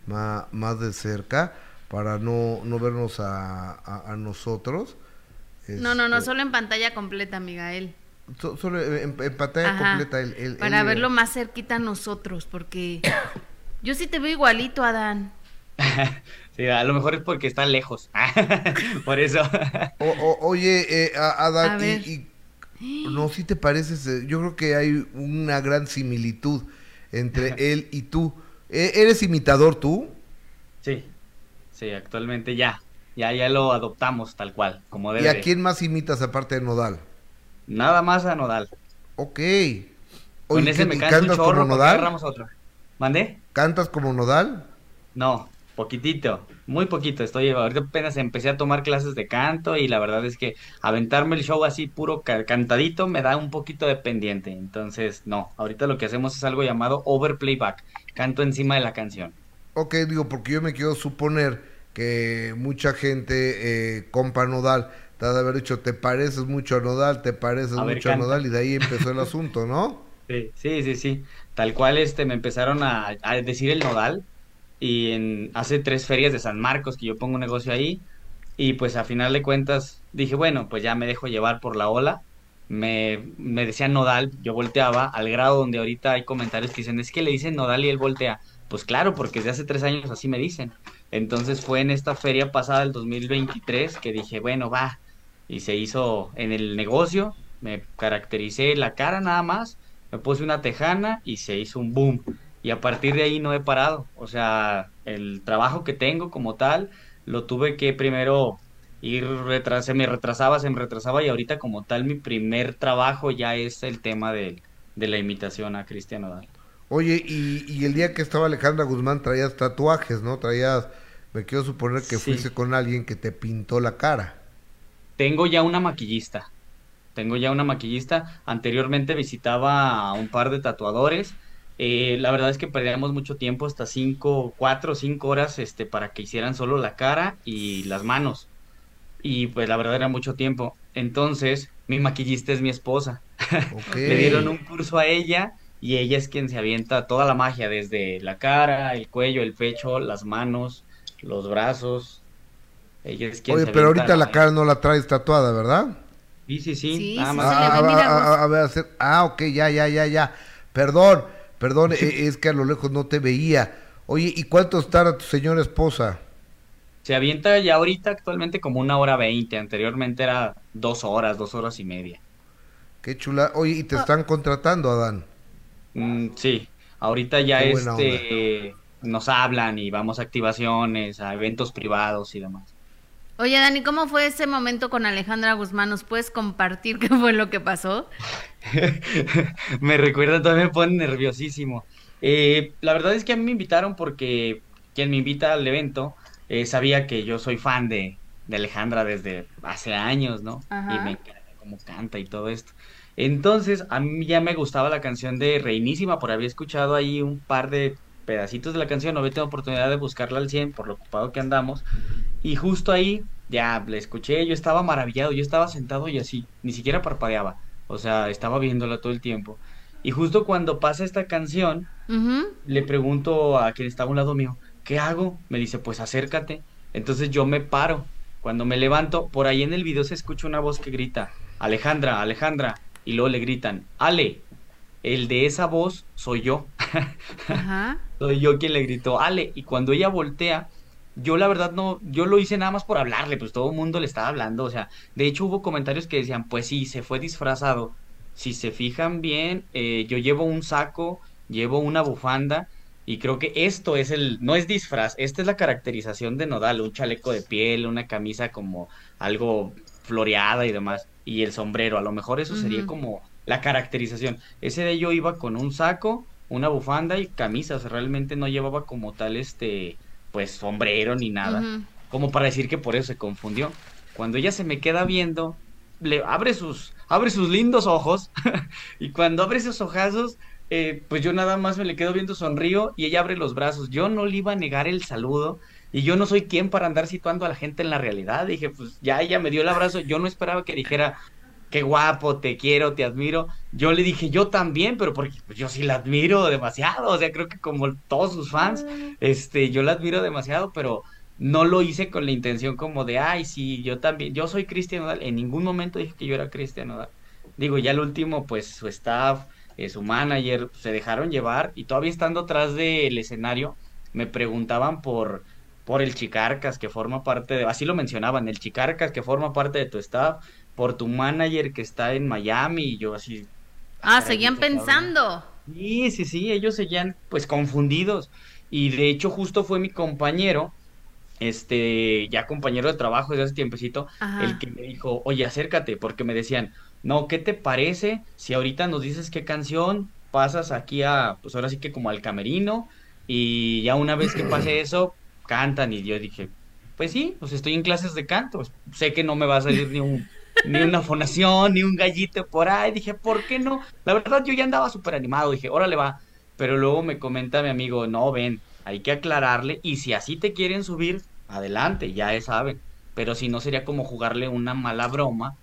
más, más de cerca, para no, no vernos a, a- a nosotros. No, no, no, Este, solo en pantalla completa, Miguel. so- solo en, en pantalla Ajá. completa. el- el- Para el- verlo más cerquita a nosotros, porque yo sí te veo igualito, Adán. Sí, a lo mejor es porque está lejos. Por eso. O- o- oye, eh, Adán, A y- y, no, si te pareces, eh, yo creo que hay una gran similitud entre él y tú. Eh, ¿Eres imitador tú? Sí, sí, actualmente ya, ya, ya lo adoptamos tal cual, como ¿Y debe. a de. quién más imitas aparte de Nodal? Nada más a Nodal. Ok. Con Oye, ese ¿qué- me y canso un cantas chorro, como ¿por qué Nodal? agarramos otro? ¿Mandé? ¿Cantas como Nodal? No, poquitito, muy poquito. Estoy ahorita apenas empecé a tomar clases de canto y la verdad es que aventarme el show así puro ca- cantadito me da un poquito de pendiente. Entonces, no, ahorita lo que hacemos es algo llamado overplayback, canto encima de la canción. Ok, digo, porque yo me quiero suponer que mucha gente, eh, compa Nodal, te ha de haber dicho, te pareces mucho a Nodal, te pareces A ver, mucho a. Nodal, y de ahí empezó el asunto, ¿no? Sí, sí, sí, sí. Tal cual este me empezaron a, a decir el nodal y en hace tres ferias de San Marcos que yo pongo un negocio ahí y pues a final de cuentas dije, bueno, pues ya me dejo llevar por la ola. Me, me decían nodal, yo volteaba al grado donde ahorita hay comentarios que dicen, es que le dicen nodal y él voltea. Pues claro, porque desde hace tres años así me dicen. Entonces fue en esta feria pasada del 2023 que dije, bueno, va. Y se hizo en el negocio, me caractericé la cara nada más, me puse una tejana y se hizo un boom. Y a partir de ahí no he parado. O sea, el trabajo que tengo como tal, lo tuve que primero ir retras se me retrasaba, se me retrasaba y ahorita como tal mi primer trabajo ya es el tema de, de la imitación a Cristian Nodal. Oye, y, y el día que estaba Alejandra Guzmán traías tatuajes, ¿no? Traías, me quiero suponer que Sí. fuiste con alguien que te pintó la cara. Tengo ya una maquillista. Tengo ya una maquillista. Anteriormente visitaba a un par de tatuadores. Eh, la verdad es que perdíamos mucho tiempo, hasta cinco, cuatro o cinco horas, este, para que hicieran solo la cara y las manos. Y pues la verdad era mucho tiempo. Entonces, mi maquillista es mi esposa. Le dieron un curso a ella y ella es quien se avienta toda la magia, desde la cara, el cuello, el pecho, las manos, los brazos. Ella es quien Oye, se pero ahorita la cara no la traes tatuada, ¿verdad? Sí, sí, sí, nada más. a ver, hacer- ah, ok, ya, ya, ya, ya. Perdón, perdón, e- es que a lo lejos no te veía. Oye, ¿y cuánto estará tu señora esposa? Se avienta ya ahorita actualmente como una hora veinte, anteriormente era dos horas, dos horas y media. Qué chula. Oye, ¿y te Ah. están contratando, Adán? Mm, sí, ahorita ya este nos hablan y vamos a activaciones, a eventos privados y demás. Oye, Dani, ¿cómo fue ese momento con Alejandra Guzmán? ¿Nos puedes compartir qué fue lo que pasó? me recuerda, todavía me pone nerviosísimo. Eh, la verdad es que a mí me invitaron porque quien me invita al evento eh, sabía que yo soy fan de, de Alejandra desde hace años, ¿no? Y me encanta cómo canta y todo esto. Entonces, a mí ya me gustaba la canción de Reinísima, por haber escuchado ahí un par de pedacitos de la canción, no había tenido oportunidad de buscarla al 100 por lo ocupado que andamos. Y justo ahí, ya la escuché, yo estaba maravillado, yo estaba sentado y así, ni siquiera parpadeaba, o sea, estaba viéndola todo el tiempo. Y justo cuando pasa esta canción, le pregunto a quien está a un lado mío, ¿qué hago? Me dice, pues acércate. Entonces yo me paro. Cuando me levanto, por ahí en el video se escucha una voz que grita, Alejandra, Alejandra. Y luego le gritan, Ale. El de esa voz soy yo. Soy yo quien le gritó, Ale. Y cuando ella voltea, yo la verdad no, yo lo hice nada más por hablarle, pues todo el mundo le estaba hablando, o sea, de hecho hubo comentarios que decían, pues sí, se fue disfrazado. Si se fijan bien, eh, yo llevo un saco, llevo una bufanda y creo que esto es el, no es disfraz, esta es la caracterización de Nodal, un chaleco de piel, una camisa como algo floreada y demás, y el sombrero, a lo mejor eso sería como la caracterización. Ese de yo iba con un saco, una bufanda y camisas, realmente no llevaba como tal este pues sombrero ni nada, como para decir que por eso se confundió. Cuando ella se me queda viendo, le abre sus, abre sus lindos ojos y cuando abre esos ojazos, eh, pues yo nada más me le quedo viendo, sonrío y ella abre los brazos. Yo no le iba a negar el saludo y yo no soy quien para andar situando a la gente en la realidad. Dije, pues ya ella me dio el abrazo, yo no esperaba que dijera, qué guapo, te quiero, te admiro. Yo le dije, yo también, pero porque pues, yo sí la admiro demasiado, o sea, creo que como todos sus fans, este, yo la admiro demasiado, pero no lo hice con la intención como de, ay, sí, yo también, yo soy Cristian Nodal, en ningún momento dije que yo era Cristian Nodal. Digo, ya el último, pues su staff, eh, su manager, se dejaron llevar y todavía estando atrás del escenario, me preguntaban por por el Chicarcas que forma parte de, así lo mencionaban, el Chicarcas que forma parte de tu staff, por tu manager que está en Miami y yo así. Ah, seguían pensando. Sí, sí, sí, ellos seguían pues confundidos. Y de hecho justo fue mi compañero, este, ya compañero de trabajo desde hace tiempecito, el que me dijo, oye, acércate, porque me decían, no, ¿qué te parece si ahorita nos dices qué canción pasas aquí a, pues ahora sí que como al camerino, y ya una vez que pase eso, cantan, y yo dije, pues sí, pues estoy en clases de canto, sé que no me va a salir ni un ni una fonación, ni un gallito por ahí. Dije, ¿por qué no? La verdad, yo ya andaba súper animado. Dije, órale va. Pero luego me comenta mi amigo, no, ven, hay que aclararle. Y si así te quieren subir, adelante, ya saben. Pero si no, sería como jugarle una mala broma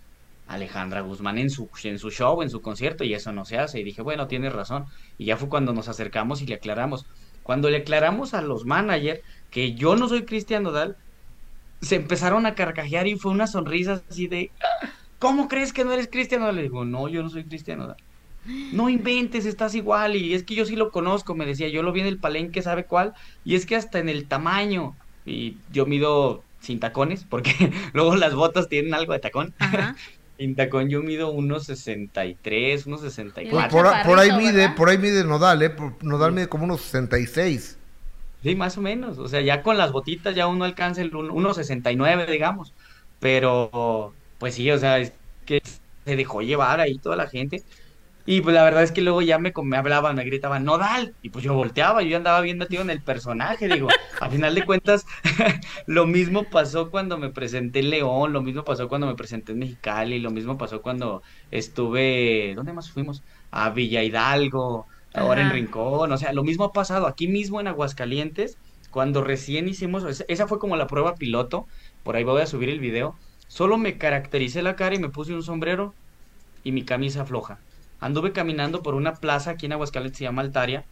a Alejandra Guzmán en su, en su show, en su concierto. Y eso no se hace. Y dije, bueno, tienes razón. Y ya fue cuando nos acercamos y le aclaramos. Cuando le aclaramos a los managers que yo no soy Cristian Nodal, se empezaron a carcajear y fue una sonrisa así de, ¿cómo crees que no eres cristiano? Le digo, no, yo no soy cristiano. No inventes, estás igual. Y es que yo sí lo conozco, me decía, yo lo vi en el palenque, ¿sabe cuál? Y es que hasta en el tamaño. Y yo mido sin tacones, porque luego las botas tienen algo de tacón. sin tacón yo mido unos 63, unos 64. Por, por, por ahí mide, por ahí mide Nodal, ¿eh? Nodal mide como unos 66. Sí, más o menos. O sea, ya con las botitas ya uno alcanza el 1.69, digamos. Pero, pues sí, o sea, es que se dejó llevar ahí toda la gente. Y pues la verdad es que luego ya me, me hablaban, me gritaban, Nodal. Y pues yo volteaba, yo andaba viendo tío en el personaje. Digo, a final de cuentas, lo mismo pasó cuando me presenté en León, lo mismo pasó cuando me presenté en Mexicali, lo mismo pasó cuando estuve, ¿dónde más fuimos? A Villa Hidalgo, ahora en Rincón, o sea, lo mismo ha pasado aquí mismo en Aguascalientes, cuando recién hicimos, esa fue como la prueba piloto, por ahí voy a subir el video, solo me caractericé la cara y me puse un sombrero y mi camisa floja. Anduve caminando por una plaza aquí en Aguascalientes, se llama Altaria,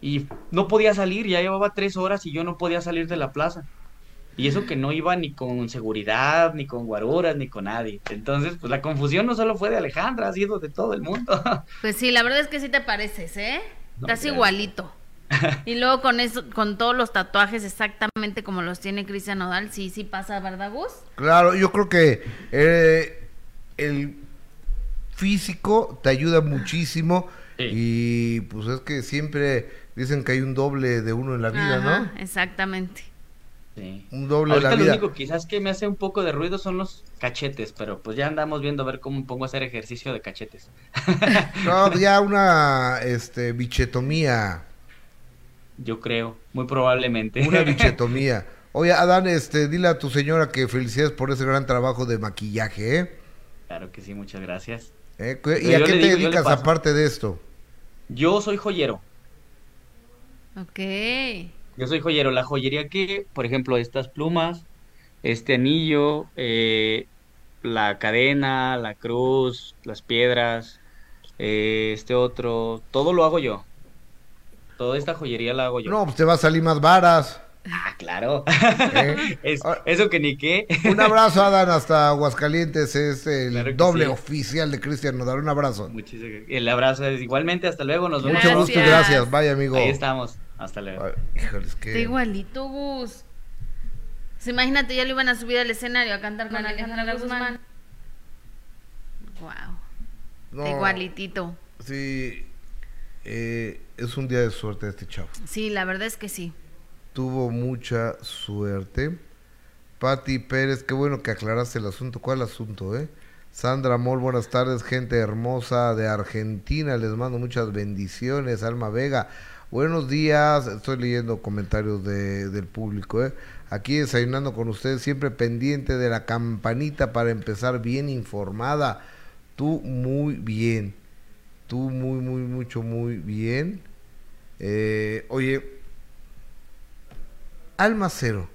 y no podía salir, ya llevaba tres horas y yo no podía salir de la plaza. Y eso que no iba ni con seguridad, ni con guaruras, ni con nadie. Entonces, pues la confusión no solo fue de Alejandra, ha sido de todo el mundo. Pues sí, la verdad es que sí te pareces, ¿eh? Estás igualito. y luego con eso, con todos los tatuajes exactamente como los tiene Cristian Nodal, sí, sí pasa, ¿verdad, Gus? Claro, yo creo que eh, el físico te ayuda muchísimo y pues es que siempre dicen que hay un doble de uno en la vida, ¿no? Exactamente. Sí. Un doble de la Ahorita lo único quizás que me hace un poco de ruido son los cachetes, pero pues ya andamos viendo a ver cómo pongo a hacer ejercicio de cachetes. No, ya una este, bichetomía. Yo creo, muy probablemente. Una bichetomía. Oye, Adán, este, dile a tu señora que felicidades por ese gran trabajo de maquillaje, ¿eh? Claro que sí, muchas gracias. ¿Eh? ¿Y Pero a qué te digo, dedicas aparte de esto? Yo soy joyero. Ok. Yo soy joyero. La joyería que, por ejemplo, estas plumas, este anillo, eh, la cadena, la cruz, las piedras, eh, este otro, todo lo hago yo. Toda esta joyería la hago yo. No, pues te va a salir más varas. Ah, claro. ¿eh? Es- Ah. eso que ni qué. Un abrazo, Adán, hasta Aguascalientes. Es el Claro doble sí. oficial de Cristian Nodal. Un abrazo. Muchísimas- El abrazo es igualmente. Hasta luego. Nos vemos. Mucho gusto y Gracias. gracias. Vaya, amigo. Ahí estamos. Hasta luego. Ay, híjoles, Está que... igualito, Gus. Pues imagínate, ya lo iban a subir al escenario a cantar con Alejandra Guzmán. Wow. No, Está igualitito. Sí, eh, es un día de suerte este chavo. Sí, la verdad es que sí. Tuvo mucha suerte. Pati Pérez, qué bueno que aclaraste el asunto. ¿Cuál asunto, eh? Sandra Mol, buenas tardes, gente hermosa de Argentina. Les mando muchas bendiciones. Alma Vega, buenos días. Estoy leyendo comentarios de- del público, eh. Aquí desayunando con ustedes, siempre pendiente de la campanita para empezar bien informada. Tú muy bien. Tú muy, muy, mucho, muy bien. Eh, oye, Almacero.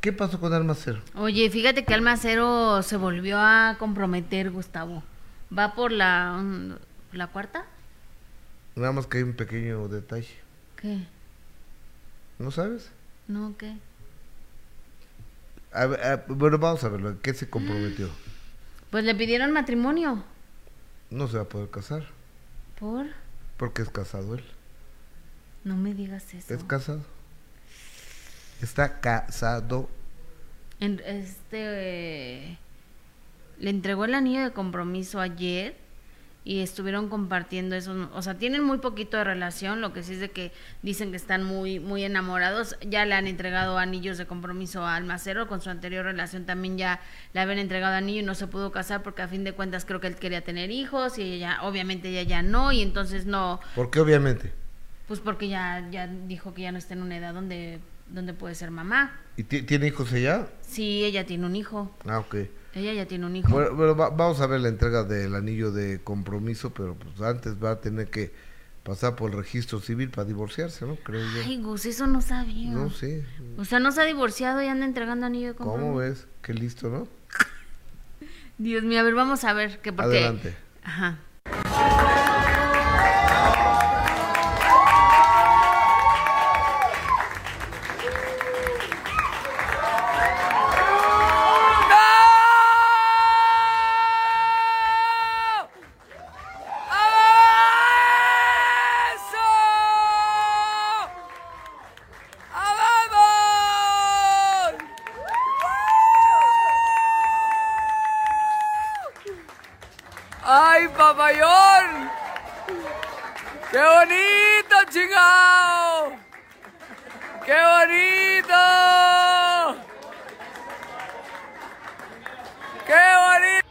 ¿Qué pasó con Almacero? Oye, fíjate que Almacero se volvió a comprometer, Gustavo. Va por la, la cuarta. Nada más que hay un pequeño detalle. ¿Qué? ¿No sabes? No, ¿qué? A bueno, vamos a verlo. ¿En ¿Qué se comprometió? Pues le pidieron matrimonio. No se va a poder casar. ¿Por? Porque es casado él. No me digas eso. Es casado. Está casado. En- este eh, le entregó el anillo de compromiso ayer y estuvieron compartiendo eso, o sea, tienen muy poquito de relación, lo que sí es de que dicen que están muy muy enamorados, ya le han entregado anillos de compromiso a Almacero, con su anterior relación también ya le habían entregado anillo y no se pudo casar porque a fin de cuentas creo que él quería tener hijos y ella obviamente ella ya no y entonces no, Porque obviamente. pues porque ya ya dijo que ya no está en una edad donde donde puede ser mamá. ¿Y ti- tiene hijos ella? Sí, ella tiene un hijo. Ah, ok. Ella ya tiene un hijo. Bueno, bueno, va- vamos a ver la entrega del anillo de compromiso, pero pues antes va a tener que pasar por el registro civil para divorciarse, ¿no? Creo yo. Ay, Gus, eso no sabía. No sé. O sea, no se ha divorciado y anda entregando anillo de compromiso. ¿Cómo ves? Qué listo, ¿no? Dios mío, a ver, vamos a ver. Que porque... Adelante. Ajá. ¡Ay, papayón! ¡Qué bonito, chingao! ¡Qué bonito! ¡Qué bonito!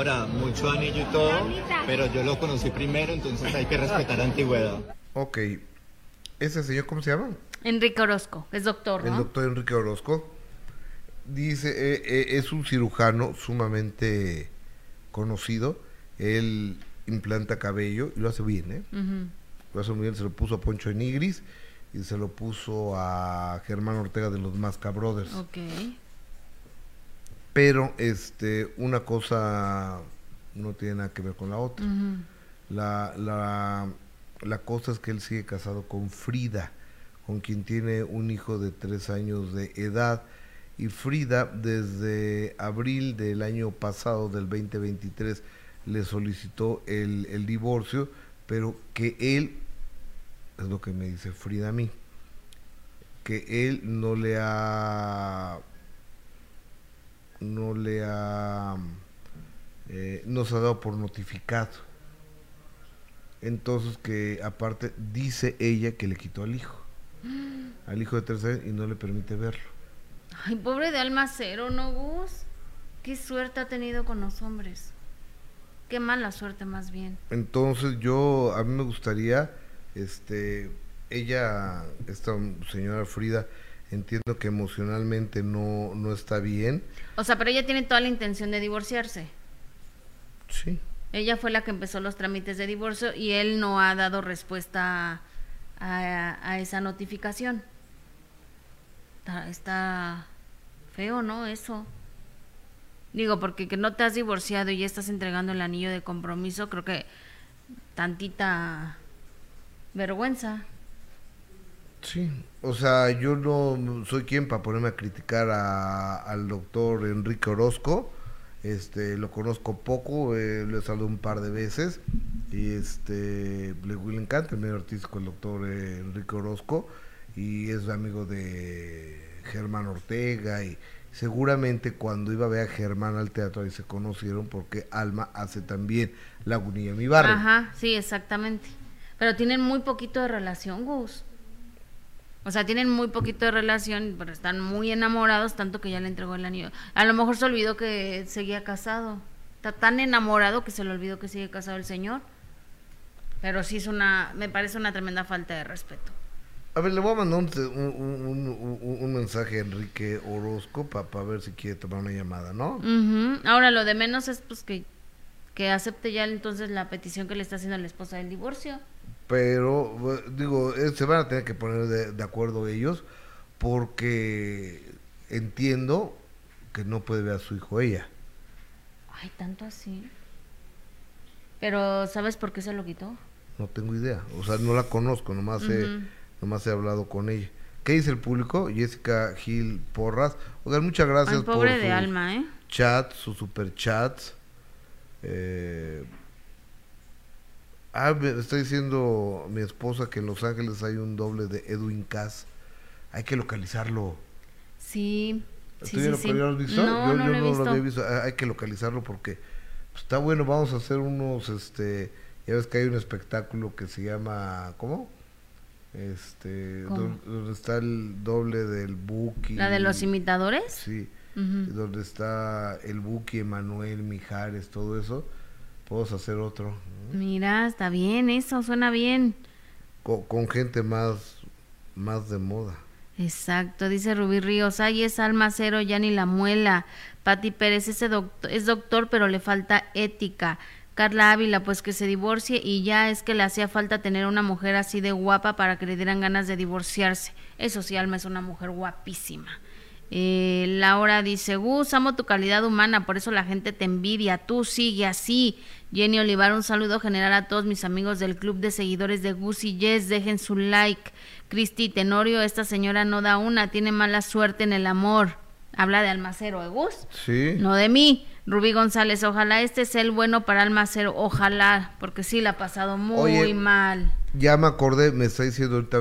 Señora, mucho anillo y todo, pero yo lo conocí primero, entonces hay que respetar antigüedad. Ok. ¿Ese señor cómo se llama? Enrique Orozco, es doctor, El ¿no? doctor Enrique Orozco. Dice, eh, eh, es un cirujano sumamente conocido. Él implanta cabello y lo hace bien, ¿eh? Lo hace muy bien, se lo puso a Poncho Nigris. y se lo puso a Germán Ortega de los Masca Brothers. Ok. Pero este, una cosa no tiene nada que ver con la otra. La, la, la cosa es que él sigue casado con Frida, con quien tiene un hijo de tres años de edad. Y Frida, desde abril del año pasado, del 2023, le solicitó el, el divorcio, pero que él, es lo que me dice Frida a mí, que él no le ha no le ha eh, no se ha dado por notificado entonces que aparte dice ella que le quitó al hijo al hijo de tres años y no le permite verlo Ay, pobre de Almacero, ¿no, Gus? Qué suerte ha tenido con los hombres. Qué mala suerte, más bien. entonces yo a mí me gustaría este ella esta señora Frida entiendo que emocionalmente no no está bien O sea, pero ella tiene toda la intención de divorciarse. sí Ella fue la que empezó los trámites de divorcio y él no ha dado respuesta a, a esa notificación. Está, está feo, ¿no? Eso. Digo, porque que no te has divorciado y ya estás entregando el anillo de compromiso, creo que tantita vergüenza. Sí, o sea, yo no soy quien para ponerme a criticar a- al doctor Enrique Orozco. Este, lo conozco poco, eh, lo he saludado un par de veces y este le, le encanta el medio artístico el doctor eh, Enrique Orozco y es amigo de Germán Ortega y seguramente cuando iba a ver a Germán al teatro ahí se conocieron porque Alma hace también Lagunilla mi barrio. Ajá, sí, exactamente. Pero tienen muy poquito de relación, Gus. O sea, tienen muy poquito de relación, pero están muy enamorados, tanto que ya le entregó el anillo. A lo mejor se olvidó que seguía casado. Está tan enamorado que se le olvidó que sigue casado el señor. Pero sí es una, me parece una tremenda falta de respeto. A ver, le voy a mandar un, un- un- un- mensaje a Enrique Orozco para ver si quiere tomar una llamada, ¿no? Ujú. Ahora, lo de menos es pues que, que acepte ya entonces la petición que le está haciendo la esposa del divorcio. Pero, digo, eh, se van a tener que poner de, de acuerdo ellos porque entiendo que no puede ver a su hijo ella. Ay, tanto así. Pero, ¿sabes por qué se lo quitó? No tengo idea. O sea, no la conozco, nomás, he, Ujú. nomás he hablado con ella. ¿Qué dice el público? Jessica Gil Porras. Oigan, muchas gracias Ay, pobre por de alma, ¿eh? chats, sus super chats. Eh, ah, me está diciendo mi esposa que en Los Ángeles hay un doble de Edwin Cass. Hay que localizarlo. Sí. ¿Tú sí, sí, lo visto? No, yo no yo lo no visto. lo había visto. Ah, Hay que localizarlo porque pues, está bueno. Vamos a hacer unos, este, ya ves que hay un espectáculo que se llama, ¿cómo? Este, donde está el doble del Buki. ¿La de los imitadores? Sí, Donde está el Buki, Emanuel, Mijares, todo eso. Podemos hacer otro. Mira, está bien, eso suena bien. Con, con gente más, más de moda. Exacto, dice Rubí Ríos, ay, es alma cero, ya ni la muela. Pati Pérez, ese doctor, es doctor, pero le falta ética. Carla Ávila, pues que se divorcie y ya es que le hacía falta tener una mujer así de guapa para que le dieran ganas de divorciarse. Eso sí, Alma es una mujer guapísima. Eh, Laura dice, Gus, amo tu calidad humana, por eso la gente te envidia, tú sigue así. Jenny Olivar, un saludo general a todos mis amigos del club de seguidores de Gus y Yes, dejen su like. Cristi Tenorio, esta señora no da una, tiene mala suerte en el amor. Habla de Almacero, ¿eh, Gus? Sí. No de mí. Rubí González, ojalá este sea el bueno para Almacero, ojalá, porque sí la ha pasado muy Oye, mal. Ya me acordé, me está diciendo ahorita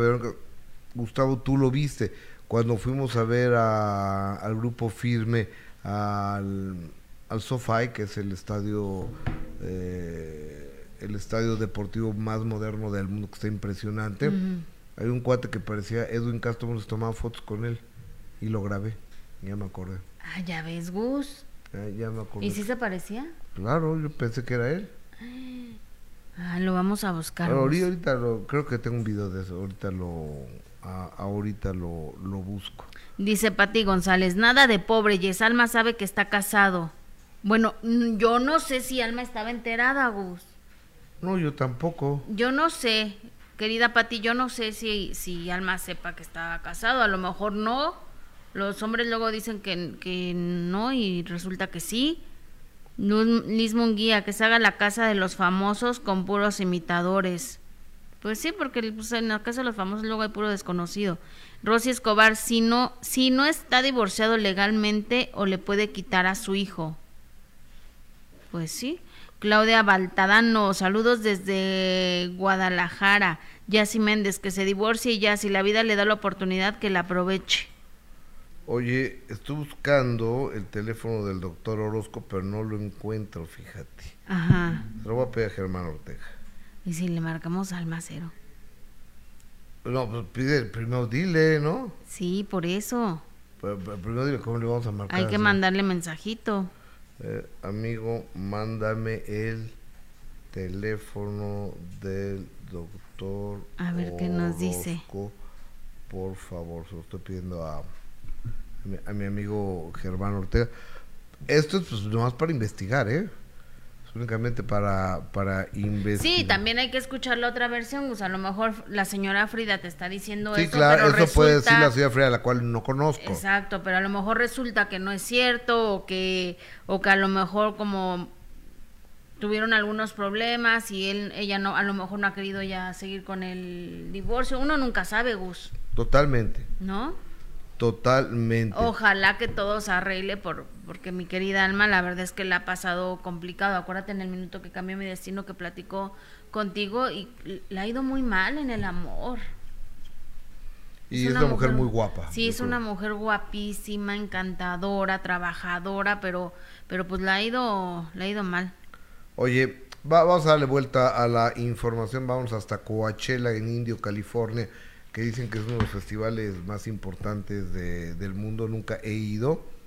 Gustavo, tú lo viste, cuando fuimos a ver a- al grupo firme, al, al SoFi, que es el estadio, eh, el estadio deportivo más moderno del mundo, que está impresionante. Hay un cuate que parecía Edwin Castro, nos tomaba fotos con él y lo grabé, ya me acordé. Ah, ya ves, Gus. Ya, ya me acordé. ¿Y si se parecía? Claro, yo pensé que era él. Ah, lo vamos a buscar. Ahorita, ahorita lo, creo que tengo un video de eso, ahorita lo, a- ahorita lo, lo busco. Dice Pati González, nada de pobre, Yes, Alma sabe que está casado. Bueno, yo no sé si Alma estaba enterada, Gus. No, yo tampoco. Yo no sé. querida Pati, yo no sé si, si Alma sepa que está casado, a lo mejor no. Los hombres luego dicen que, que no y resulta que sí. Liz Munguía, que se haga la casa de los famosos con puros imitadores. Pues sí, porque pues, en la casa de los famosos luego hay puro desconocido. Rosy Escobar, si no, si no está divorciado legalmente o le puede quitar a su hijo. Pues sí. Claudia Baltadano, saludos desde Guadalajara. Yassi Méndez, que se divorcie y ya, si la vida le da la oportunidad, que la aproveche. Oye, estoy buscando el teléfono del doctor Orozco, pero no lo encuentro, fíjate. Ajá. Se lo voy a pedir a Germán Ortega. Y si le marcamos al macero. No, pues pide, primero dile, ¿no? Sí, por eso. Pero- pero Primero dile cómo le vamos a marcar. Hay que así. mandarle mensajito. Eh, amigo, mándame el teléfono del doctor. A ver qué nos dice. Por favor, se lo estoy pidiendo a, a mi, a mi amigo Germán Ortega. Esto es pues nomás para investigar, ¿eh? Únicamente para, para investigar. Sí, también hay que escuchar la otra versión. Pues a lo mejor la señora Frida te está diciendo Sí, eso. claro, pero eso puede decir la señora Freya, la cual no conozco. Exacto, pero a lo mejor resulta que no es cierto o que o que a lo mejor como tuvieron algunos problemas y él ella no a lo mejor no ha querido ya seguir con el divorcio. Uno nunca sabe, Gus, Totalmente, ¿no? totalmente. Ojalá que todo se arregle por porque mi querida Alma la verdad es que la ha pasado complicado. Acuérdate en el minuto que cambió mi destino que platicó contigo y le ha ido muy mal en el amor. y es una mujer, muy guapa. Sí, es creo. una mujer guapísima, encantadora, trabajadora, pero pero pues la ha ido la ha ido mal. Oye, va- vamos a darle vuelta a la información. Vamos hasta Coachella en Indio, California, que dicen que es uno de los festivales más importantes de- del mundo. Nunca he ido.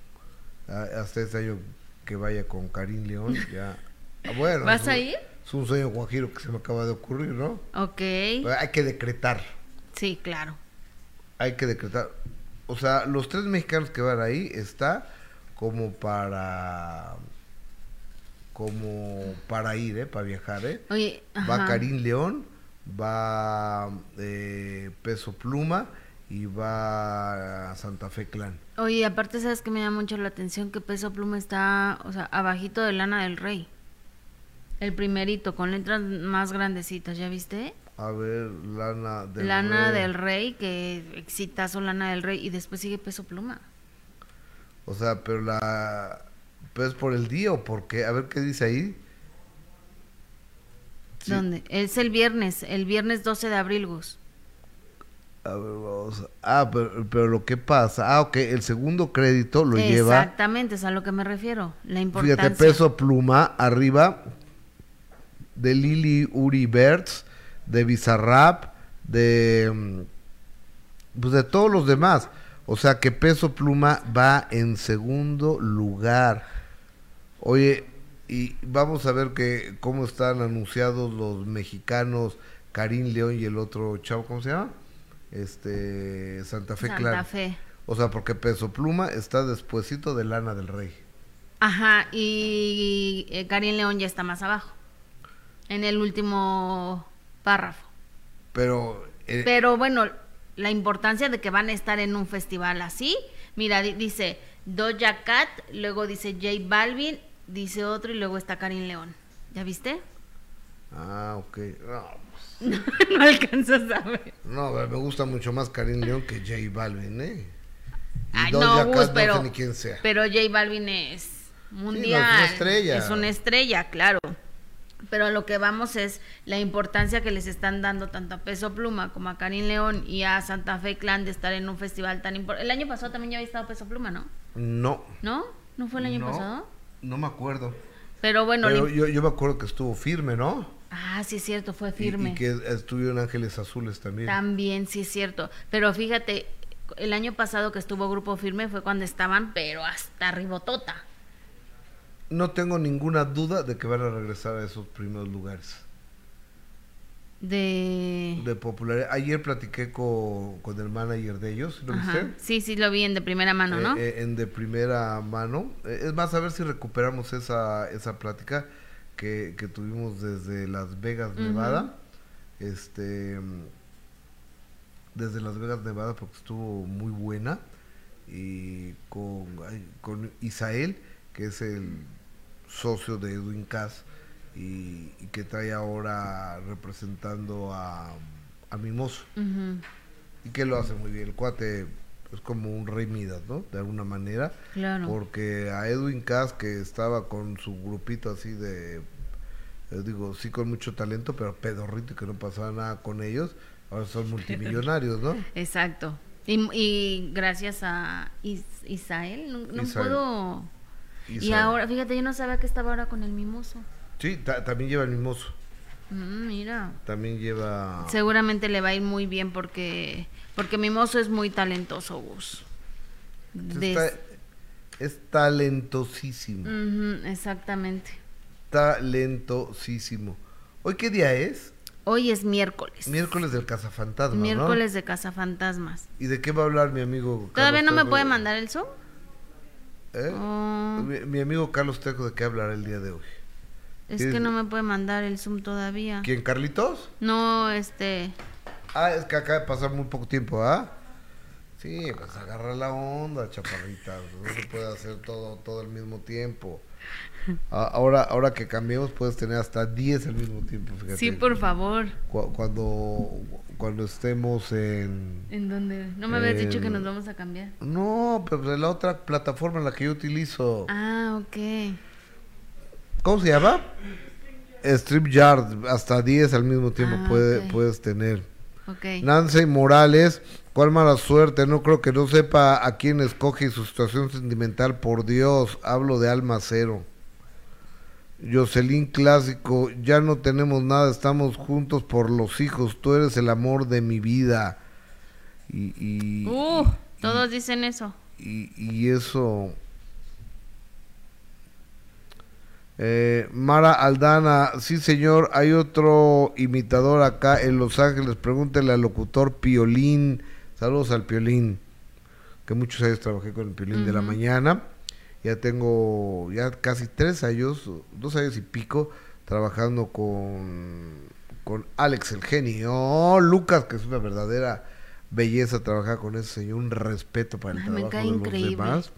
Hasta este año que vaya con Karim León. Ya. Ah, bueno, ¿Vas a ir? Es un sueño guajiro que se me acaba de ocurrir, ¿no? Ok. Pero hay que decretar. Sí, claro. Hay que decretar. O sea, los tres mexicanos que van ahí está como para como para ir, ¿eh? Para viajar, ¿eh? Oye, Va. Karim León, va eh, Peso Pluma y va Santa Fe Clan. Oye, aparte sabes que me llama mucho la atención que Peso Pluma está, o sea, abajito de Lana del Rey. El primerito con letras más grandecitas, ¿ya viste? A ver, Lana del Lana Rey. del Rey, que exitazo Lana del Rey y después sigue Peso Pluma. O sea, pero la pues por el día o por qué? A ver qué dice ahí. Sí. ¿Dónde? Es el viernes, el viernes 12 de abril, Gus. A ver, vamos a- Ah, pero, pero lo que pasa, ah, ok, el segundo crédito lo lleva, Exactamente, es a lo que me refiero. La importancia. fíjate, peso pluma, arriba, de Lili Uri Bertz, de Bizarrap, de, mm, pues de todos los demás. O sea que peso pluma va en segundo lugar. Oye, y vamos a ver que cómo están anunciados los mexicanos, Karim León y el otro chavo, ¿cómo se llama? Este, Santa Fe Santa. Fe. O sea, porque Peso Pluma está despuesito de Lana del Rey. Ajá, y eh, Karim León ya está más abajo. En el último párrafo. Pero, eh, Pero bueno, la importancia de que van a estar en un festival así. Mira, di- dice Doja Cat, luego dice J Balvin, dice otro y luego está Karim León. ¿Ya viste? ah, ok. No, no alcanzas a ver. no, me gusta mucho más Karim León que J Balvin, ¿eh? Y Ay, no, Gus, pero, sé quién sea. pero J Balvin es mundial. una estrella. Es una estrella, claro. Pero a lo que vamos es la importancia que les están dando tanto a Peso Pluma como a Karim León y a Santa Fe Clan de estar en un festival tan importante. El año pasado también ya había estado Peso Pluma, ¿no? No, ¿No? ¿No fue el año No. pasado? no me acuerdo. Pero bueno, Pero yo, yo me acuerdo que estuvo firme, ¿no? Ah, sí es cierto, fue Y- firme. Y, que estuvieron Ángeles Azules también. También, sí es cierto. Pero fíjate, el año pasado que estuvo Grupo Firme fue cuando estaban, pero hasta ribotota. No tengo ninguna duda de que van a regresar a esos primeros lugares De... de popularidad. Ayer platiqué con, con el manager de ellos, ¿lo Ajá. viste? Sí, sí, lo vi en de primera mano, ¿no? Eh, eh, en de primera mano. Eh, es más, a ver si recuperamos esa, esa plática que, que tuvimos desde Las Vegas. Nevada. este desde Las Vegas, Nevada, porque estuvo muy buena. Y con, con Isael, que es el socio de Edwin Cass y, y que trae ahora representando a, a Mimoso. Y que lo hace muy bien. El cuate es como un rey Midas, ¿no? De alguna manera. Claro. Porque a Edwin Cass, que estaba con su grupito así de. eh, digo, sí con mucho talento, pero pedorrito y que no pasaba nada con ellos. Ahora son multimillonarios, ¿no? Exacto. Y, y gracias a Is- Isael, no, no Isael. puedo... Y ahora, fíjate, yo no sabía que estaba ahora con el mimoso. Sí, ta- también lleva el mimoso. Mm, mira. También lleva. Seguramente le va a ir muy bien porque porque Mimoso es muy talentoso, Gus. Des- Está- es talentosísimo. Exactamente. Talentosísimo. ¿Hoy qué día es? Hoy es miércoles. Miércoles del Cazafantasma, ¿no? Miércoles de Cazafantasmas. ¿Y de qué va a hablar mi amigo ¿Todavía Carlos no me puede mandar el Zoom? ¿Eh? Oh, Mi, mi amigo Carlos Trejo, ¿de qué hablará el día de hoy? es ¿Quieres- que no me puede mandar el Zoom todavía. ¿Quién, Carlitos? No, este... Ah, es que acaba de pasar muy poco tiempo, ¿ah? Sí, pues agarra la onda, chaparrita. No se puede hacer todo, todo al mismo tiempo. Ah, ahora, ahora que cambiemos, puedes tener hasta 10 al mismo tiempo, fíjate. Sí, por favor. Cu- Cuando, cuando estemos en... ¿En dónde? No me habías dicho que nos vamos a cambiar. No, pero de la otra plataforma en la que yo utilizo. Ah, ok. ¿Cómo se llama? StreamYard, hasta 10 al mismo tiempo Ah, puede, puedes tener. Ok. Nancy Morales, cuál mala suerte, no creo que no sepa a quién escoge y su situación sentimental, por Dios, hablo de alma cero. Jocelyn Clásico, ya no tenemos nada, estamos juntos por los hijos, tú eres el amor de mi vida. Y, y, Uh, todos dicen eso. y, y eso... Eh, Mara Aldana, sí señor, hay otro imitador acá en Los Ángeles, pregúntele al locutor Piolín, saludos al Piolín, que muchos años trabajé con el Piolín de la mañana, ya tengo ya casi tres años, dos años y pico, trabajando con, con Alex el genio, Lucas, que es una verdadera belleza trabajar con ese señor, un respeto para el Ay, trabajo de los increíble. demás.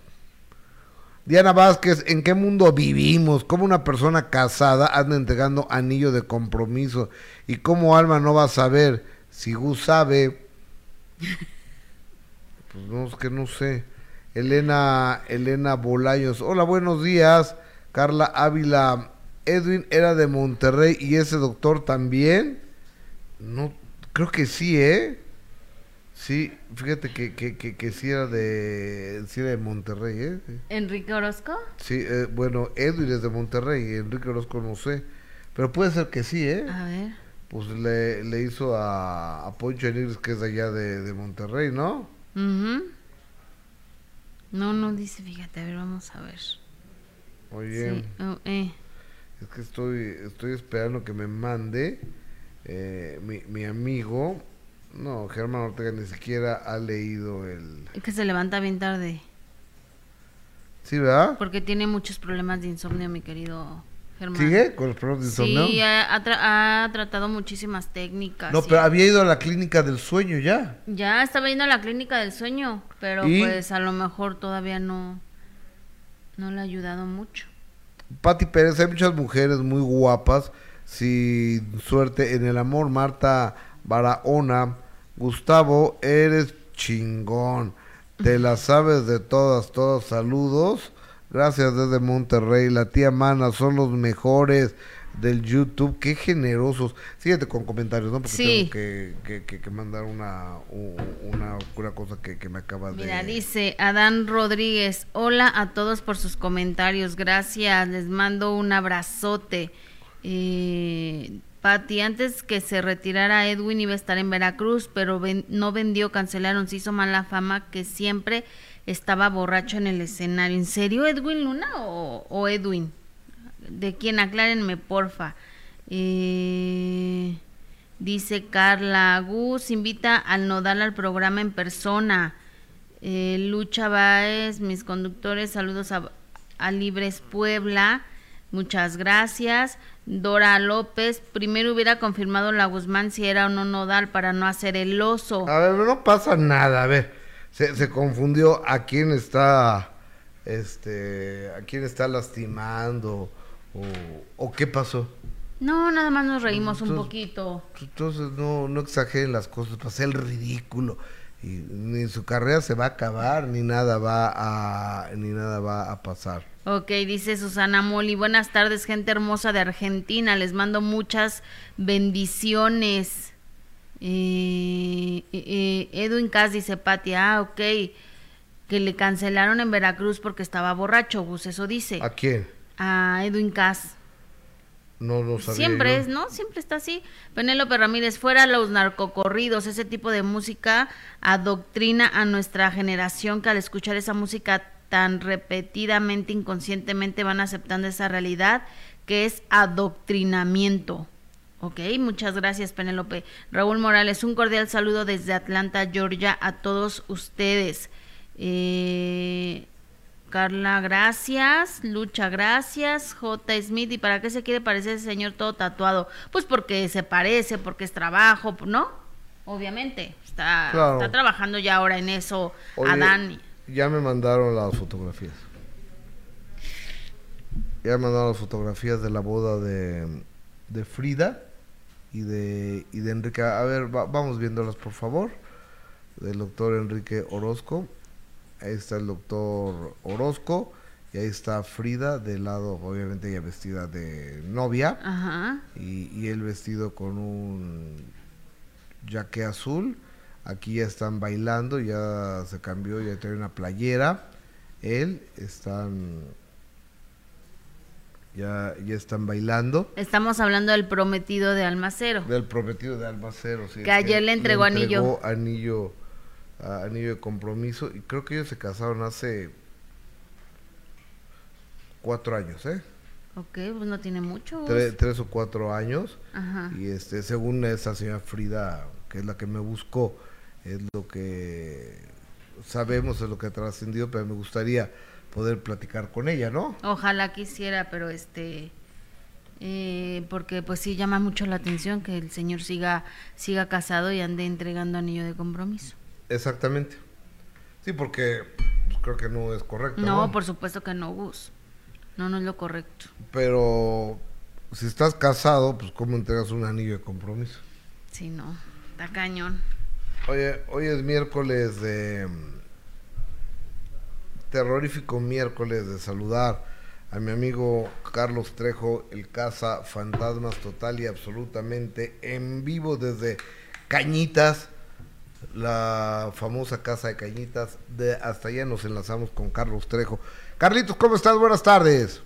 Diana Vázquez, ¿en qué mundo vivimos? ¿Cómo una persona casada anda entregando anillo de compromiso? ¿Y cómo Alma no va a saber? Si Gus sabe, pues no, es que no sé. Elena, Elena Bolaños, hola, buenos días. Carla Ávila, Edwin era de Monterrey y ese doctor también. No, creo que sí, ¿eh? Sí, fíjate que, que, que, que sí era de, sí era de Monterrey, ¿eh? ¿Enrique Orozco? Sí, eh, bueno, Edwin es de Monterrey, Enrique Orozco no sé. Pero puede ser que sí, ¿eh? A ver. Pues le, le hizo a, a Poncho Enigris, que es de allá de, de Monterrey, ¿no? Ujú. No, no dice, fíjate, a ver, vamos a ver. Oye, Sí, oh, eh. es que estoy, estoy esperando que me mande eh, mi, mi amigo. No, Germán Ortega ni siquiera ha leído el... Es que se levanta bien tarde. ¿Sí, verdad? Porque tiene muchos problemas de insomnio, mi querido Germán. ¿Sigue con los problemas de insomnio? Sí, ha, ha tra- ha tratado muchísimas técnicas. No, pero había ido a la clínica del sueño ya. Ya estaba yendo a la clínica del sueño, pero ¿Y? pues a lo mejor todavía no, no le ha ayudado mucho. Pati Pérez, hay muchas mujeres muy guapas, sin suerte en el amor. Marta Barahona, Gustavo, eres chingón. Te la sabes de todas, todas. Saludos. Gracias desde Monterrey. La tía Mana son los mejores del YouTube. Qué generosos. Síguete con comentarios, ¿no? Porque Sí. tengo que, que- que- que mandar una, una, una cosa que, que me acaba Mira, de... dice Adán Rodríguez, hola a todos por sus comentarios, gracias, les mando un abrazote. Eh, Pati, antes que se retirara Edwin iba a estar en Veracruz, pero no vendió, cancelaron, se hizo mala fama que siempre estaba borracho en el escenario. ¿En serio Edwin Luna o, Edwin? ¿De quién? Aclárenme, porfa. Eh, dice Carla, Gus invita al Nodal al programa en persona. Eh, Lucha Baez, mis conductores, saludos a, a Libres Puebla. Muchas gracias. Dora López, primero hubiera confirmado la Guzmán si era o no nodal para no hacer el oso. A ver, no pasa nada, a ver, se, se confundió a quién está, este, a quién está lastimando o, o qué pasó. No, nada más nos reímos un poquito. Entonces no, no exageren las cosas para hacer el ridículo. Y ni su carrera se va a acabar, ni nada va a, ni nada va a pasar. Ok, dice Susana Moli, buenas tardes, gente hermosa de Argentina, les mando muchas bendiciones. Eh, eh, eh, Edwin Cas dice, Pati, ah, ok, que le cancelaron en Veracruz porque estaba borracho, Gus, eso dice. ¿A quién? A Edwin Cas. No lo sabía. Siempre yo. es, ¿no? Siempre está así. Penélope Ramírez, fuera los narcocorridos, ese tipo de música adoctrina a nuestra generación que al escuchar esa música tan repetidamente, inconscientemente van aceptando esa realidad que es adoctrinamiento. Ok, muchas gracias Penélope. Raúl Morales, un cordial saludo desde Atlanta, Georgia, a todos ustedes. Eh, Carla, gracias. Lucha, gracias. J. Smith, ¿y para qué se quiere parecer ese señor todo tatuado? Pues porque se parece, porque es trabajo, ¿no? Obviamente. Está, Claro. está trabajando ya ahora en eso Oye, Adán. Ya me mandaron las fotografías. Ya me mandaron las fotografías de la boda de, de Frida y de, y de Enrique. A ver, va- vamos viéndolas por favor. Del doctor Enrique Orozco. Ahí está el doctor Orozco. Y ahí está Frida, del lado, obviamente, ella vestida de novia. Ajá. y, y él vestido con un jaque azul. Aquí ya están bailando, ya se cambió, ya trae una playera. Él están ya, ya están bailando. Estamos hablando del prometido de Almacero. Del prometido de Albacero, sí, Que ayer le entregó anillo. anillo, ah, anillo de compromiso. Y creo que ellos se casaron hace cuatro años, ¿eh? Ok, pues no tiene mucho. Tres o cuatro años. Ajá. Y este, según esa señora Frida, que es la que me buscó, es lo que sabemos, es lo que ha trascendido, pero me gustaría poder platicar con ella, ¿no? Ojalá quisiera, pero este eh, porque pues sí llama mucho la atención que el señor siga siga casado y ande entregando anillo de compromiso. Exactamente. Sí, porque pues, creo que no es correcto. No, No, por supuesto que no, Gus. No, no es lo correcto. Pero si estás casado, pues ¿cómo entregas un anillo de compromiso? Sí, no. Está cañón. Oye, hoy es miércoles de... mm, Terrorífico miércoles de saludar a mi amigo Carlos Trejo, el Casa Fantasmas total y absolutamente en vivo desde Cañitas, la famosa casa de Cañitas. De hasta allá nos enlazamos con Carlos Trejo. Carlitos, ¿cómo estás? Buenas tardes.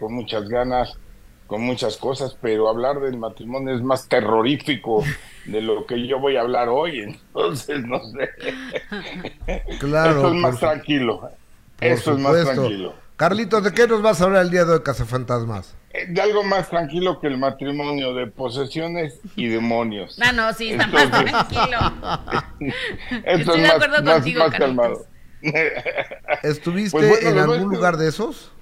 Con muchas ganas, con muchas cosas, pero hablar del matrimonio es más terrorífico de lo que yo voy a hablar hoy, entonces no sé. Claro, Esto es más tranquilo. Esto es más tranquilo. Carlitos, ¿de qué nos vas a hablar el día de hoy, Casa Fantasmas? De algo más tranquilo que el matrimonio, de posesiones y demonios. Ah, no, sí, está más tranquilo. Esto Estoy es de más, acuerdo más- contigo, más calmado. ¿Estuviste Pues bueno, en algún lugar de esos?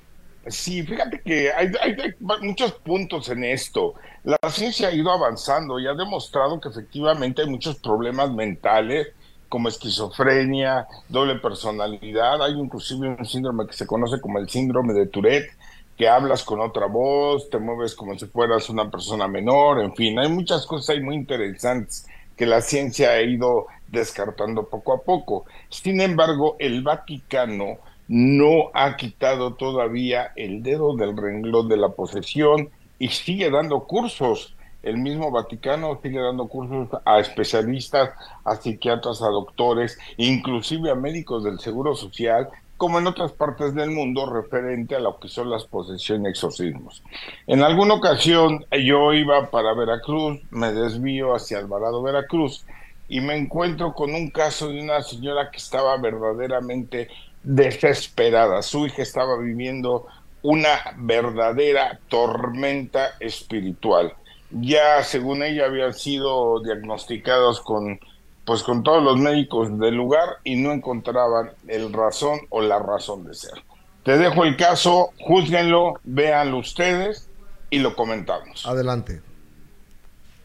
Sí, fíjate que hay, hay- hay muchos puntos en esto. La ciencia ha ido avanzando y ha demostrado que efectivamente hay muchos problemas mentales como esquizofrenia, doble personalidad. Hay inclusive un síndrome que se conoce como el síndrome de Tourette, que hablas con otra voz, te mueves como si fueras una persona menor, en fin, hay muchas cosas muy interesantes que la ciencia ha ido descartando poco a poco. Sin embargo, el Vaticano no ha quitado todavía el dedo del renglón de la posesión y sigue dando cursos. El mismo Vaticano sigue dando cursos a especialistas, a psiquiatras, a doctores, inclusive a médicos del Seguro Social, como en otras partes del mundo, referente a lo que son las posesiones y exorcismos. En alguna ocasión yo iba para Veracruz, me desvío hacia Alvarado, Veracruz, y me encuentro con un caso de una señora que estaba verdaderamente desesperada. Su hija estaba viviendo una verdadera tormenta espiritual. Ya, según ella, habían sido diagnosticados con pues con todos los médicos del lugar y no encontraban el razón o la razón de ser. Te dejo el caso, juzguenlo, véanlo ustedes y lo comentamos. Adelante.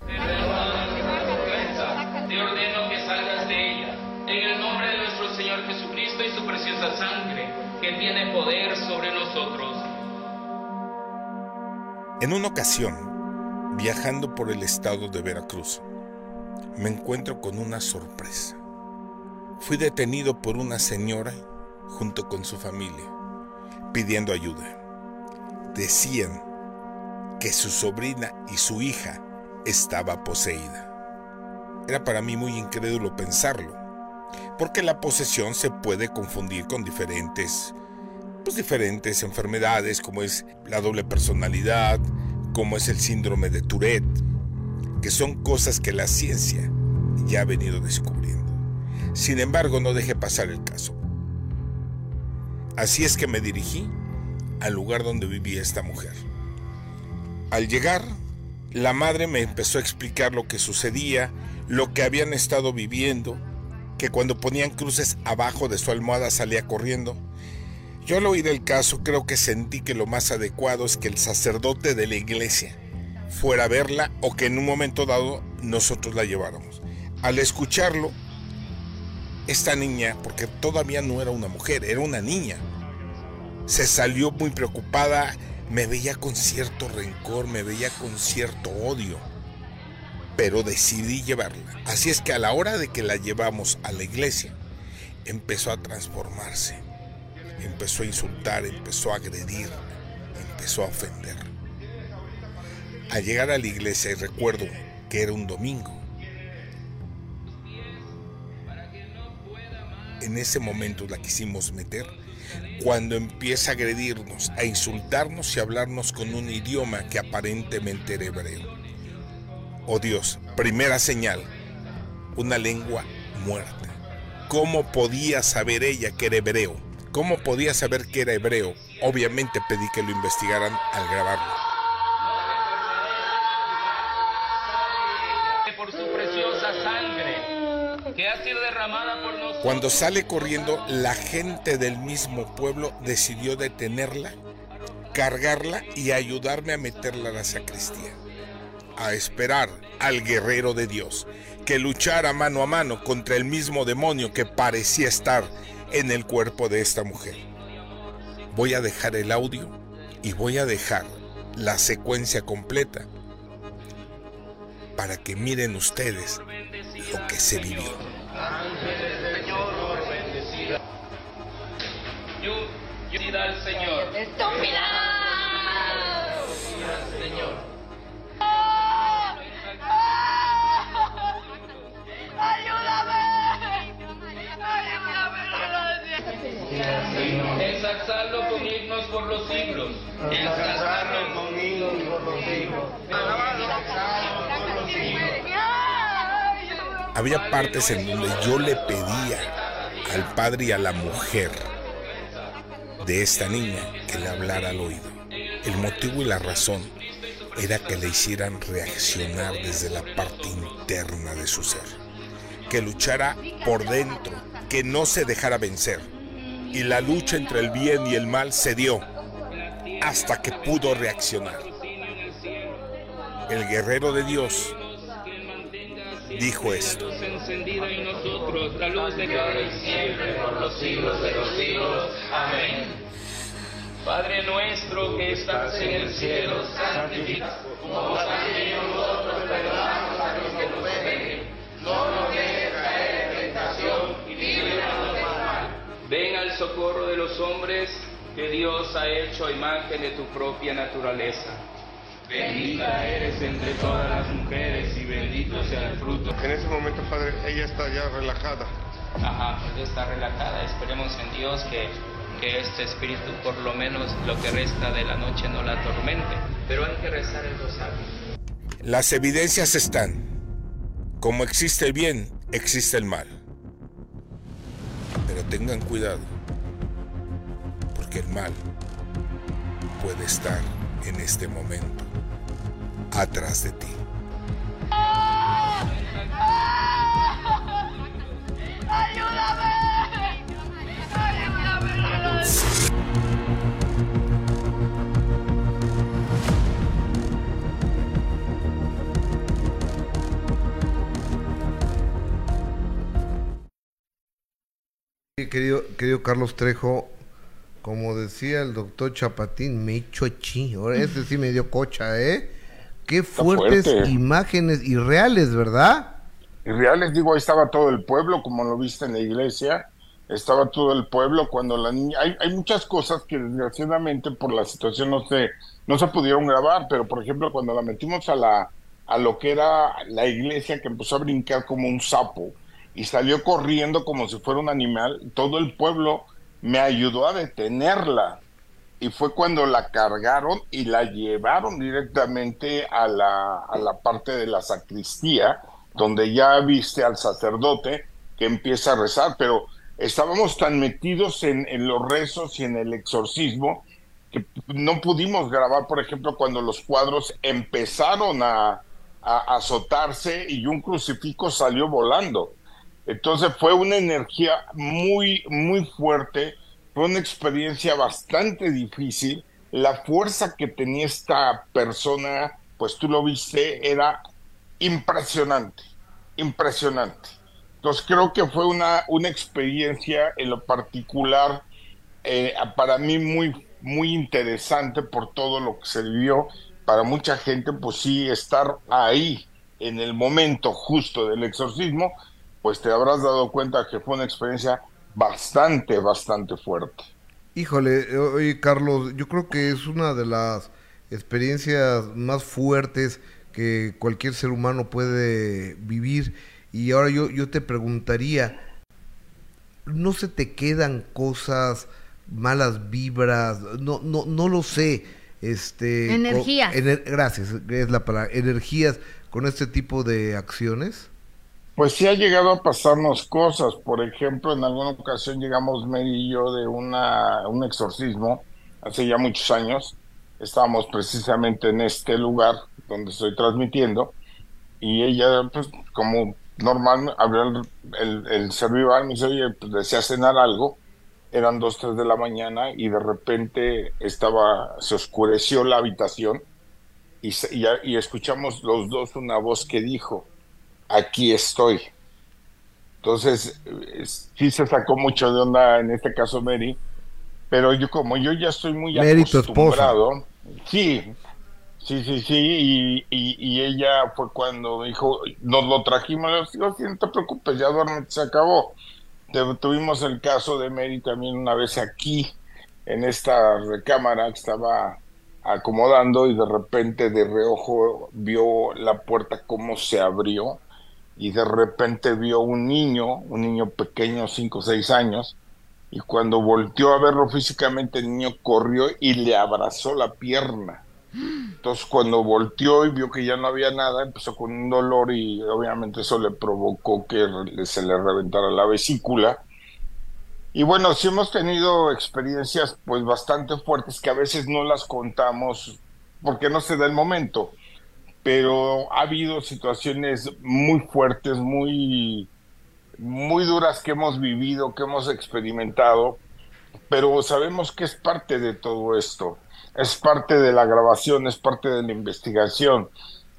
Te ordeno que salgas de ella, en el nombre de nuestro Señor Jesucristo y su preciosa sangre, que tiene poder sobre nosotros. En una ocasión, viajando por el estado de Veracruz, me encuentro con una sorpresa. Fui detenido por una señora junto con su familia, pidiendo ayuda. Decían que su sobrina y su hija estaba poseída. Era para mí muy incrédulo pensarlo, porque la posesión se puede confundir con diferentes, pues diferentes enfermedades, como es la doble personalidad, como es el síndrome de Tourette, que son cosas que la ciencia ya ha venido descubriendo. Sin embargo, no dejé pasar el caso. Así es que me dirigí al lugar donde vivía esta mujer. Al llegar, la madre me empezó a explicar lo que sucedía, lo que habían estado viviendo, que cuando ponían cruces abajo de su almohada salía corriendo. Yo al oír el caso creo que sentí que lo más adecuado es que el sacerdote de la iglesia fuera a verla o que en un momento dado nosotros la lleváramos. Al escucharlo, esta niña, porque todavía no era una mujer, era una niña, se salió muy preocupada, me veía con cierto rencor, me veía con cierto odio, pero decidí llevarla. Así es que a la hora de que la llevamos a la iglesia, empezó a transformarse, empezó a insultar, empezó a agredir, empezó a ofender. Al llegar a la iglesia, y recuerdo que era un domingo, en ese momento la quisimos meter cuando empieza a agredirnos, a insultarnos y a hablarnos con un idioma que aparentemente era hebreo. Oh Dios, primera señal, una lengua muerta. ¿Cómo podía saber ella que era hebreo? ¿Cómo podía saber que era hebreo? Obviamente pedí que lo investigaran al grabarlo. Cuando sale corriendo, la gente del mismo pueblo decidió detenerla, cargarla y ayudarme a meterla a la sacristía. A esperar al guerrero de Dios, que luchara mano a mano contra el mismo demonio que parecía estar en el cuerpo de esta mujer. Voy a dejar el audio y voy a dejar la secuencia completa para que miren ustedes lo que se vivió. Al Señor. ¡Estúpida! Señor. Ensalzarlo con himnos por los siglos. Ensalzarlo con himnos por los siglos. Había partes en donde yo le pedía al padre y a la mujer de esta niña que le hablara al oído. El motivo y la razón era que le hicieran reaccionar desde la parte interna de su ser, que luchara por dentro, que no se dejara vencer. Y la lucha entre el bien y el mal se dio hasta que pudo reaccionar. El guerrero de Dios dijo esto. encendida en nosotros la luz de cada siempre por los siglos de los siglos. Amén. Padre nuestro que estás en el cielo, santificado como también nosotros perdonamos a los que nos ofenden. No nos dejes caer en tentación y líbranos del mal. Ven al socorro de los hombres que Dios ha hecho a imagen de tu propia naturaleza. Bendita eres entre todas las mujeres y bendito sea el fruto. En ese momento, padre, ella está ya relajada. Ajá, ella está relajada. Esperemos en Dios que, que este espíritu, por lo menos lo que resta de la noche, no la atormente. Pero hay que rezar el rosario. Las evidencias están. Como existe el bien, existe el mal. Pero tengan cuidado, porque el mal puede estar en este momento atrás de ti. ¡Ayúdame! ¡Ayúdame! Querido, querido Carlos Trejo, como decía el doctor Chapatín, me echo chi. Ese sí me dio cocha, ¿eh? Qué fuertes fuerte. imágenes irreales, ¿verdad? Y reales, digo, ahí estaba todo el pueblo, como lo viste en la iglesia, estaba todo el pueblo cuando la niña... Hay, hay muchas cosas que desgraciadamente por la situación no se, no se pudieron grabar, pero por ejemplo cuando la metimos a, la, a lo que era la iglesia, que empezó a brincar como un sapo y salió corriendo como si fuera un animal, todo el pueblo me ayudó a detenerla. Y fue cuando la cargaron y la llevaron directamente a la, a la parte de la sacristía, donde ya viste al sacerdote que empieza a rezar, pero estábamos tan metidos en, en los rezos y en el exorcismo que no pudimos grabar, por ejemplo, cuando los cuadros empezaron a, a azotarse y un crucifijo salió volando. Entonces fue una energía muy, muy fuerte, fue una experiencia bastante difícil. La fuerza que tenía esta persona, pues tú lo viste, era impresionante, impresionante. Entonces creo que fue una, una experiencia en lo particular eh, para mí muy, muy interesante por todo lo que se vivió. Para mucha gente, pues sí, estar ahí en el momento justo del exorcismo, pues te habrás dado cuenta que fue una experiencia bastante, bastante fuerte. Híjole, oye Carlos, yo creo que es una de las experiencias más fuertes que cualquier ser humano puede vivir. Y ahora yo, yo te preguntaría, ¿no se te quedan cosas, malas vibras? No, no, no lo sé. Este, Energías. con- ener- gracias, es la palabra. Energías con este tipo de acciones. Pues sí ha llegado a pasarnos cosas. Por ejemplo, en alguna ocasión llegamos Mary y yo de una, un exorcismo hace ya muchos años. Estábamos precisamente en este lugar donde estoy transmitiendo y ella, pues como normal, abrió el, el, el servival, me dice, oye, pues desea cenar algo. Eran dos, tres de la mañana y de repente estaba, se oscureció la habitación y, y escuchamos los dos una voz que dijo, aquí estoy. Entonces, sí se sacó mucho de onda en este caso Mary, pero yo como yo ya estoy muy Mary, acostumbrado, sí, sí, sí, sí, y, y, y ella fue cuando dijo, nos lo trajimos, le digo, sí, no te preocupes, ya duerme, se acabó. Tuvimos el caso de Mary también una vez aquí, en esta recámara que estaba acomodando y de repente de reojo vio la puerta cómo se abrió y de repente vio un niño, un niño pequeño, cinco o seis años, y cuando volteó a verlo físicamente el niño corrió y le abrazó la pierna. Entonces cuando volteó y vio que ya no había nada, empezó con un dolor y obviamente eso le provocó que se le reventara la vesícula. Y bueno, sí hemos tenido experiencias pues bastante fuertes que a veces no las contamos porque no se da el momento, pero ha habido situaciones muy fuertes, muy muy duras que hemos vivido, que hemos experimentado, pero sabemos que es parte de todo esto, es parte de la grabación, es parte de la investigación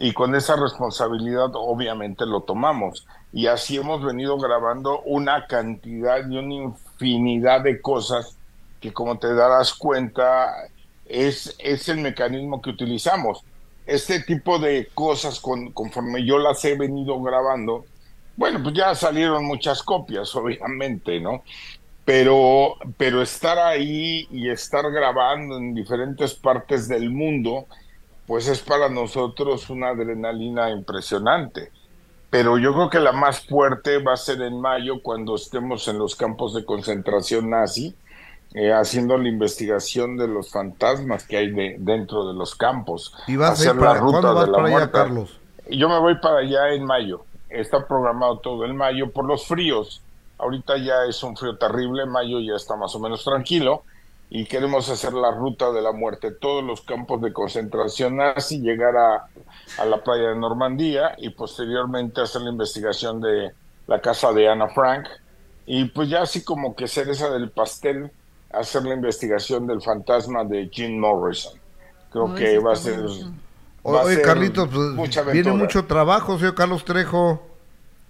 y con esa responsabilidad obviamente lo tomamos y así hemos venido grabando una cantidad y una infinidad de cosas que como te darás cuenta es, es el mecanismo que utilizamos. Este tipo de cosas con- conforme yo las he venido grabando, bueno, pues ya salieron muchas copias, obviamente, ¿no? Pero, pero estar ahí y estar grabando en diferentes partes del mundo, pues es para nosotros una adrenalina impresionante. Pero yo creo que la más fuerte va a ser en mayo cuando estemos en los campos de concentración nazi, eh, haciendo la investigación de los fantasmas que hay de- dentro de los campos. ¿Y vas a hacer ir para, la ruta ¿cuándo vas de la para allá, muerte. Carlos? Yo me voy para allá en mayo. Está programado todo el mayo por los fríos. Ahorita ya es un frío terrible, mayo ya está más o menos tranquilo y queremos hacer la ruta de la muerte, todos los campos de concentración nazi, llegar a, a la playa de Normandía y posteriormente hacer la investigación de la casa de Ana Frank y pues ya así como que cereza del pastel, hacer la investigación del fantasma de Jim Morrison. Creo Uy, que sí va a ser... va a Oye, ser Carlitos, pues, mucha viene mucho trabajo, señor Carlos Trejo.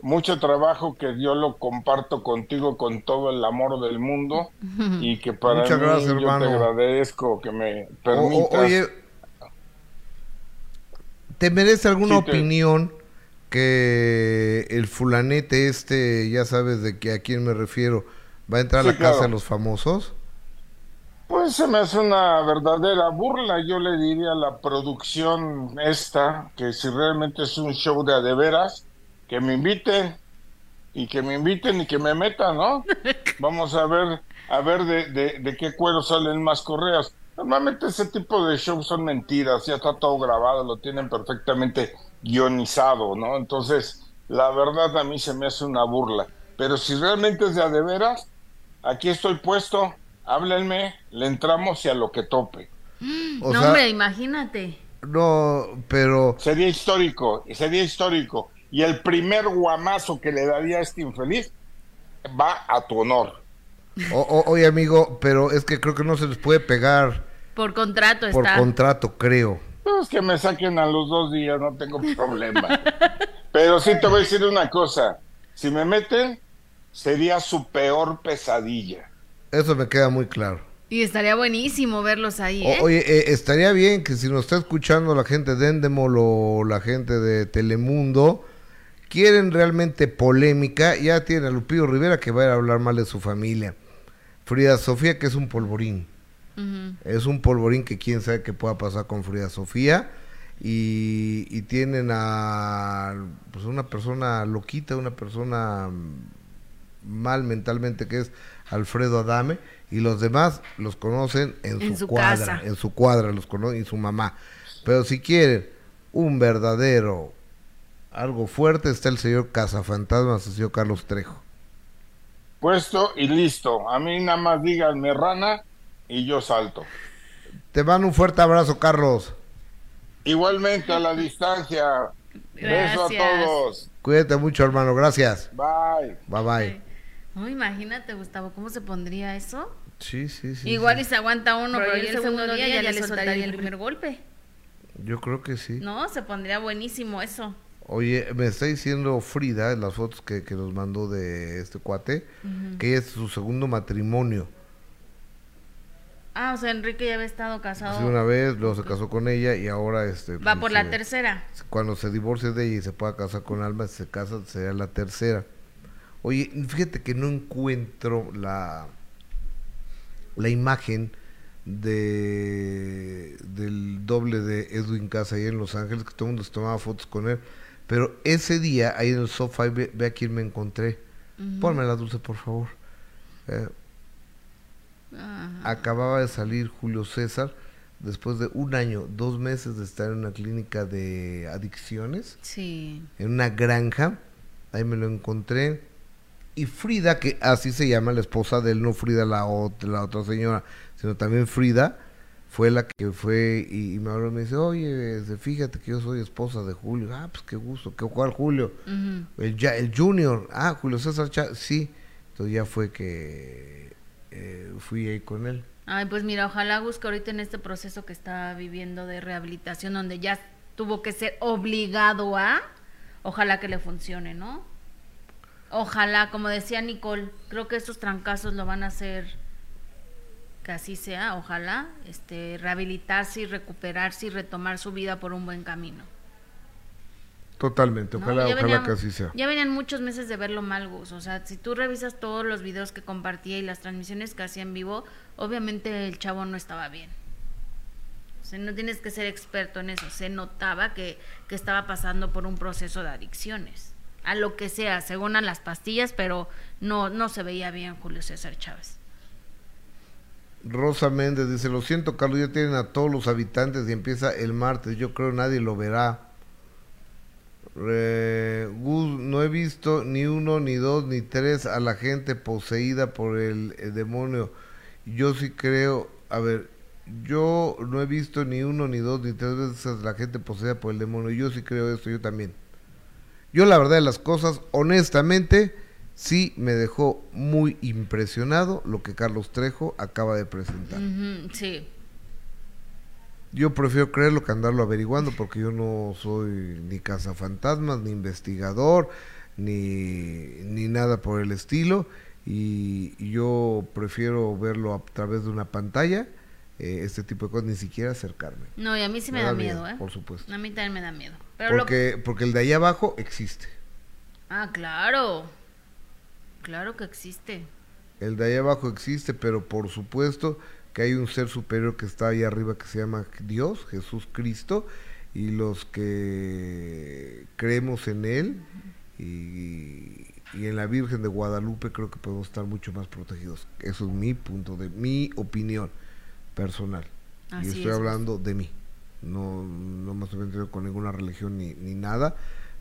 mucho trabajo que yo lo comparto contigo con todo el amor del mundo y que para Muchas mí gracias, yo te agradezco que me O- o- permitas. oye, ¿te merece alguna Sí, te- opinión que el fulanete este, ya sabes de que a quién me refiero, va a entrar a la casa de los famosos? Pues se me hace una verdadera burla. Yo le diría a la producción esta que si realmente es un show de a de veras, que me inviten y que me inviten y que me metan, ¿no? Vamos a ver, a ver de, de, de qué cuero salen más correas. Normalmente ese tipo de shows son mentiras, ya está todo grabado, lo tienen perfectamente guionizado, ¿no? Entonces, la verdad a mí se me hace una burla. Pero si realmente es de a de veras, aquí estoy puesto, háblenme, le entramos y a lo que tope. O no, sea- hombre, imagínate. No, pero... Sería histórico, sería histórico. Y el primer guamazo que le daría a este infeliz va a tu honor. O- o- oye, amigo, pero es que creo que no se les puede pegar Por contrato por está. contrato, creo. Pues que me saquen a los dos días, no tengo problema. Pero sí te voy a decir una cosa, si me meten, sería su peor pesadilla. Eso me queda muy claro. Y estaría buenísimo verlos ahí, O- ¿eh? oye, eh, estaría bien que si nos está escuchando la gente de Endemol o la gente de Telemundo, quieren realmente polémica, ya tienen a Lupillo Rivera que va a ir a hablar mal de su familia. Frida Sofía, que es un polvorín. Es un polvorín que quién sabe qué pueda pasar con Frida Sofía. Y, y tienen a pues una persona loquita, una persona mal mentalmente que es Alfredo Adame. Y los demás los conocen en, En su, su cuadra, casa. en su cuadra los conocen y su mamá. Pero si quieren un verdadero, algo fuerte, está el señor Cazafantasmas, el señor Carlos Trejo. Puesto y listo. A mí nada más díganme rana y yo salto. Te mando un fuerte abrazo, Carlos. Igualmente a la distancia. Beso a Gracias. todos. Cuídate mucho, hermano. Gracias. Bye. Bye bye. No, imagínate, Gustavo, ¿cómo se pondría eso? Sí, sí, sí. Igual sí. y se aguanta uno, pero, ya el segundo día ya le soltaría el primer golpe. Yo creo que sí. No, se pondría buenísimo eso. Oye, me está diciendo Frida en las fotos que, que nos mandó de este cuate, que es su segundo matrimonio. Ah, o sea, Enrique ya había estado casado. Así una vez, luego se casó con ella y ahora este... Va pues, por la se- tercera. Cuando se divorcie de ella y se pueda casar con Alma, si se casa, sería la tercera. Oye, fíjate que no encuentro la, la imagen de del doble de Edwin Casa ahí en Los Ángeles, que todo el mundo se tomaba fotos con él. Pero ese día, ahí en el sofá, ve, ve a quién me encontré. Ujú. Ponme la dulce, por favor. Eh, acababa de salir Julio César después de un año, dos meses de estar en una clínica de adicciones Sí. en una granja, ahí me lo encontré. Y Frida, que así se llama la esposa de él, no Frida la, ot- la otra señora, sino también Frida, fue la que fue y, y me habló y me dice, oye, este, fíjate que yo soy esposa de Julio. Ah, pues qué gusto, ¿qué, ¿cuál Julio? El, ya, el Junior, ah, Julio César Chávez, sí. Entonces ya fue que eh, fui ahí con él. Ay, pues mira, ojalá busque ahorita en este proceso que está viviendo de rehabilitación, donde ya tuvo que ser obligado a, ojalá que le funcione, ¿no? Ojalá, como decía Nicole, creo que estos trancazos lo van a hacer que así sea, ojalá, este, rehabilitarse y recuperarse y retomar su vida por un buen camino. Totalmente, ojalá, ojalá venían- que así sea. Ya venían muchos meses de verlo mal, Gus. O sea, si tú revisas todos los videos que compartía y las transmisiones que hacía en vivo, obviamente el chavo no estaba bien. O sea, no tienes que ser experto en eso. Se notaba que, que estaba pasando por un proceso de adicciones. A lo que sea, según a las pastillas, pero no, no se veía bien Julio César Chávez. Rosa Méndez dice, lo siento Carlos, ya tienen a todos los habitantes y empieza el martes, yo creo nadie lo verá. Gus, no he visto ni uno, ni dos, ni tres a la gente poseída por el, el demonio. Yo sí creo, a ver, yo no he visto ni uno, ni dos, ni tres veces a la gente poseída por el demonio. Yo sí creo esto, yo también. Yo la verdad de las cosas, honestamente, sí me dejó muy impresionado lo que Carlos Trejo acaba de presentar. Sí. Yo prefiero creerlo que andarlo averiguando porque yo no soy ni cazafantasmas, ni investigador, ni, ni nada por el estilo. Y, y yo prefiero verlo a través de una pantalla, eh, este tipo de cosas, ni siquiera acercarme. No, y a mí sí me, Me da da miedo, miedo, ¿eh? por supuesto. A mí también me da miedo. Pero lo- Porque, porque el de allá abajo existe. Ah, claro. Claro que existe. El de allá abajo existe, pero por supuesto que hay un ser superior que está ahí arriba que se llama Dios, Jesús Cristo, y los que creemos en Él y, y en la Virgen de Guadalupe creo que podemos estar mucho más protegidos. Eso es mi punto de mi opinión personal. Así y estoy es, hablando de mí. No, no me estoy metiendo con ninguna religión ni, ni nada,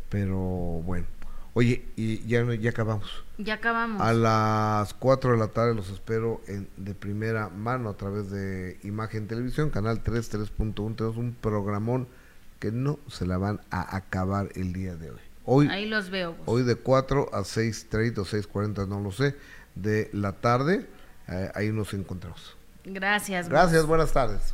pero bueno. Oye, y ya, ya acabamos. Ya acabamos. A las 4 de la tarde los espero en, de primera mano a través de Imagen Televisión, canal 3, 3.1. Tenemos un programón que no se la van a acabar el día de hoy. Hoy, Ahí los veo. Gus. hoy de 4 a 6.30 o 6.40, no lo sé, de la tarde, eh, ahí nos encontramos. Gracias. Gus. Gracias, buenas tardes.